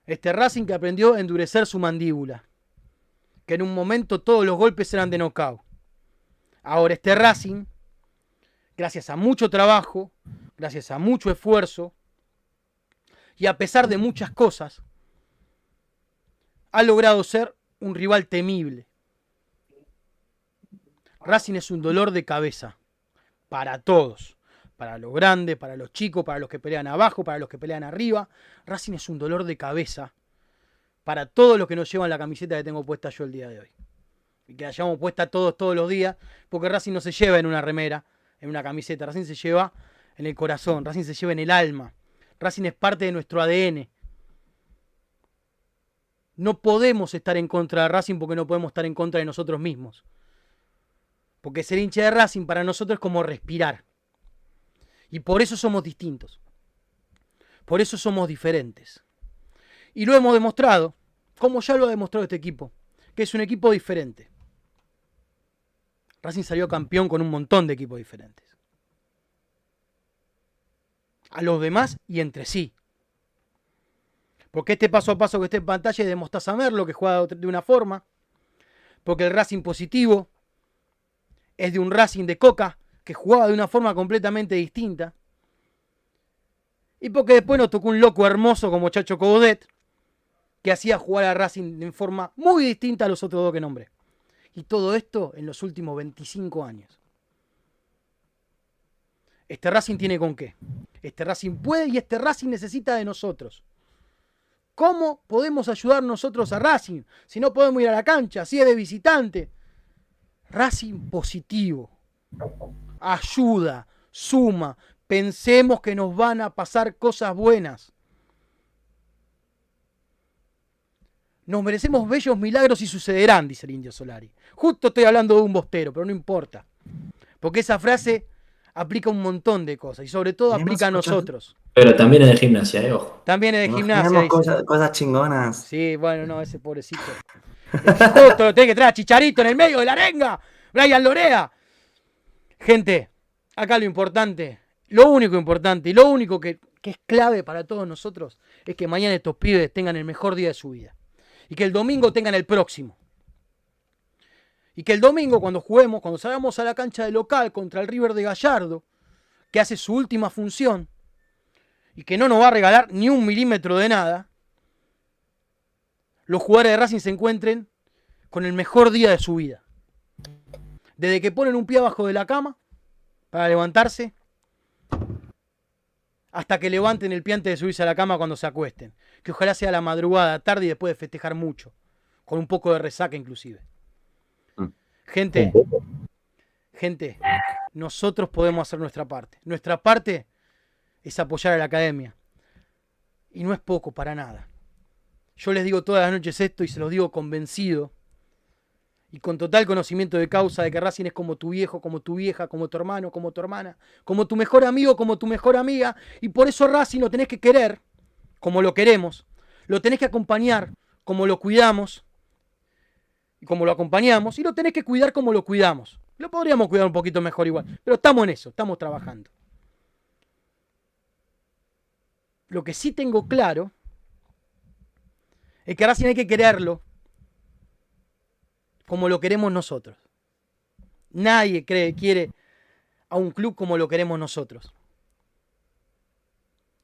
Este Racing que aprendió a endurecer su mandíbula, que en un momento todos los golpes eran de knockout. Ahora este Racing, gracias a mucho trabajo, gracias a mucho esfuerzo, y a pesar de muchas cosas, ha logrado ser un rival temible. Racing es un dolor de cabeza para todos, para los grandes, para los chicos, para los que pelean abajo, para los que pelean arriba. Racing es un dolor de cabeza para todos los que nos llevan la camiseta que tengo puesta yo el día de hoy. Y que la llevamos puesta todos, todos los días, porque Racing no se lleva en una remera, en una camiseta, Racing se lleva en el corazón, Racing se lleva en el alma. Racing es parte de nuestro ADN. No podemos estar en contra de Racing porque no podemos estar en contra de nosotros mismos. Porque ser hincha de Racing para nosotros es como respirar. Y por eso somos distintos. Por eso somos diferentes. Y lo hemos demostrado, como ya lo ha demostrado este equipo, que es un equipo diferente. Racing salió campeón con un montón de equipos diferentes a los demás y entre sí. Porque este paso a paso que está en pantalla es de Mostaza Merlo, que juega de una forma. Porque el Racing positivo es de un Racing de Coca, que jugaba de una forma completamente distinta. Y porque después nos tocó un loco hermoso como Chacho Coudet, que hacía jugar a Racing de forma muy distinta a los otros dos que nombré. Y todo esto en los últimos 25 años. Este Racing tiene con qué. Este Racing puede y este Racing necesita de nosotros. ¿Cómo podemos ayudar nosotros a Racing? Si no podemos ir a la cancha, si es de visitante. Racing positivo. Ayuda, suma. Pensemos que nos van a pasar cosas buenas. Nos merecemos bellos milagros y sucederán, dice el indio Solari. Justo estoy hablando de un bostero, pero no importa. Porque esa frase aplica un montón de cosas y sobre todo aplica a nosotros. Pero también es de gimnasia, eh, ojo. También es de gimnasia. Cosas, chingonas. Sí, bueno, no, ese pobrecito. Justo lo tiene que traer a Chicharito en el medio de la arenga. Brian Lorea. Gente, acá lo importante, lo único importante y lo único que, que es clave para todos nosotros es que mañana estos pibes tengan el mejor día de su vida. Y que el domingo tengan el próximo. Y que el domingo, cuando juguemos, cuando salgamos a la cancha de local contra el River de Gallardo, que hace su última función, y que no nos va a regalar ni un milímetro de nada, los jugadores de Racing se encuentren con el mejor día de su vida. Desde que ponen un pie abajo de la cama para levantarse, hasta que levanten el pie antes de subirse a la cama cuando se acuesten. Que ojalá sea la madrugada, tarde y después de festejar mucho, con un poco de resaca inclusive. Gente, gente, nosotros podemos hacer nuestra parte. Nuestra parte es apoyar a la academia. Y no es poco para nada. Yo les digo todas las noches esto y se los digo convencido y con total conocimiento de causa de que Racing es como tu viejo, como tu vieja, como tu hermano, como tu hermana, como tu mejor amigo, como tu mejor amiga. Y por eso Racing lo tenés que querer como lo queremos. Lo tenés que acompañar como lo cuidamos como lo acompañamos, y lo tenés que cuidar como lo cuidamos. Lo podríamos cuidar un poquito mejor igual, pero estamos en eso, estamos trabajando. Lo que sí tengo claro es que ahora sí hay que quererlo como lo queremos nosotros. Nadie cree, quiere a un club como lo queremos nosotros.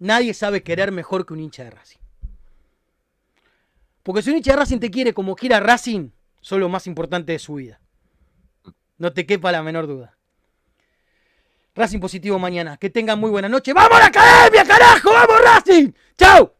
Nadie sabe querer mejor que un hincha de Racing. Porque si un hincha de Racing te quiere como quiera Racing, son lo más importante de su vida. No te quepa la menor duda. Racing positivo mañana. Que tengan muy buena noche. ¡Vamos a la academia, carajo! ¡Vamos, Racing! ¡Chao!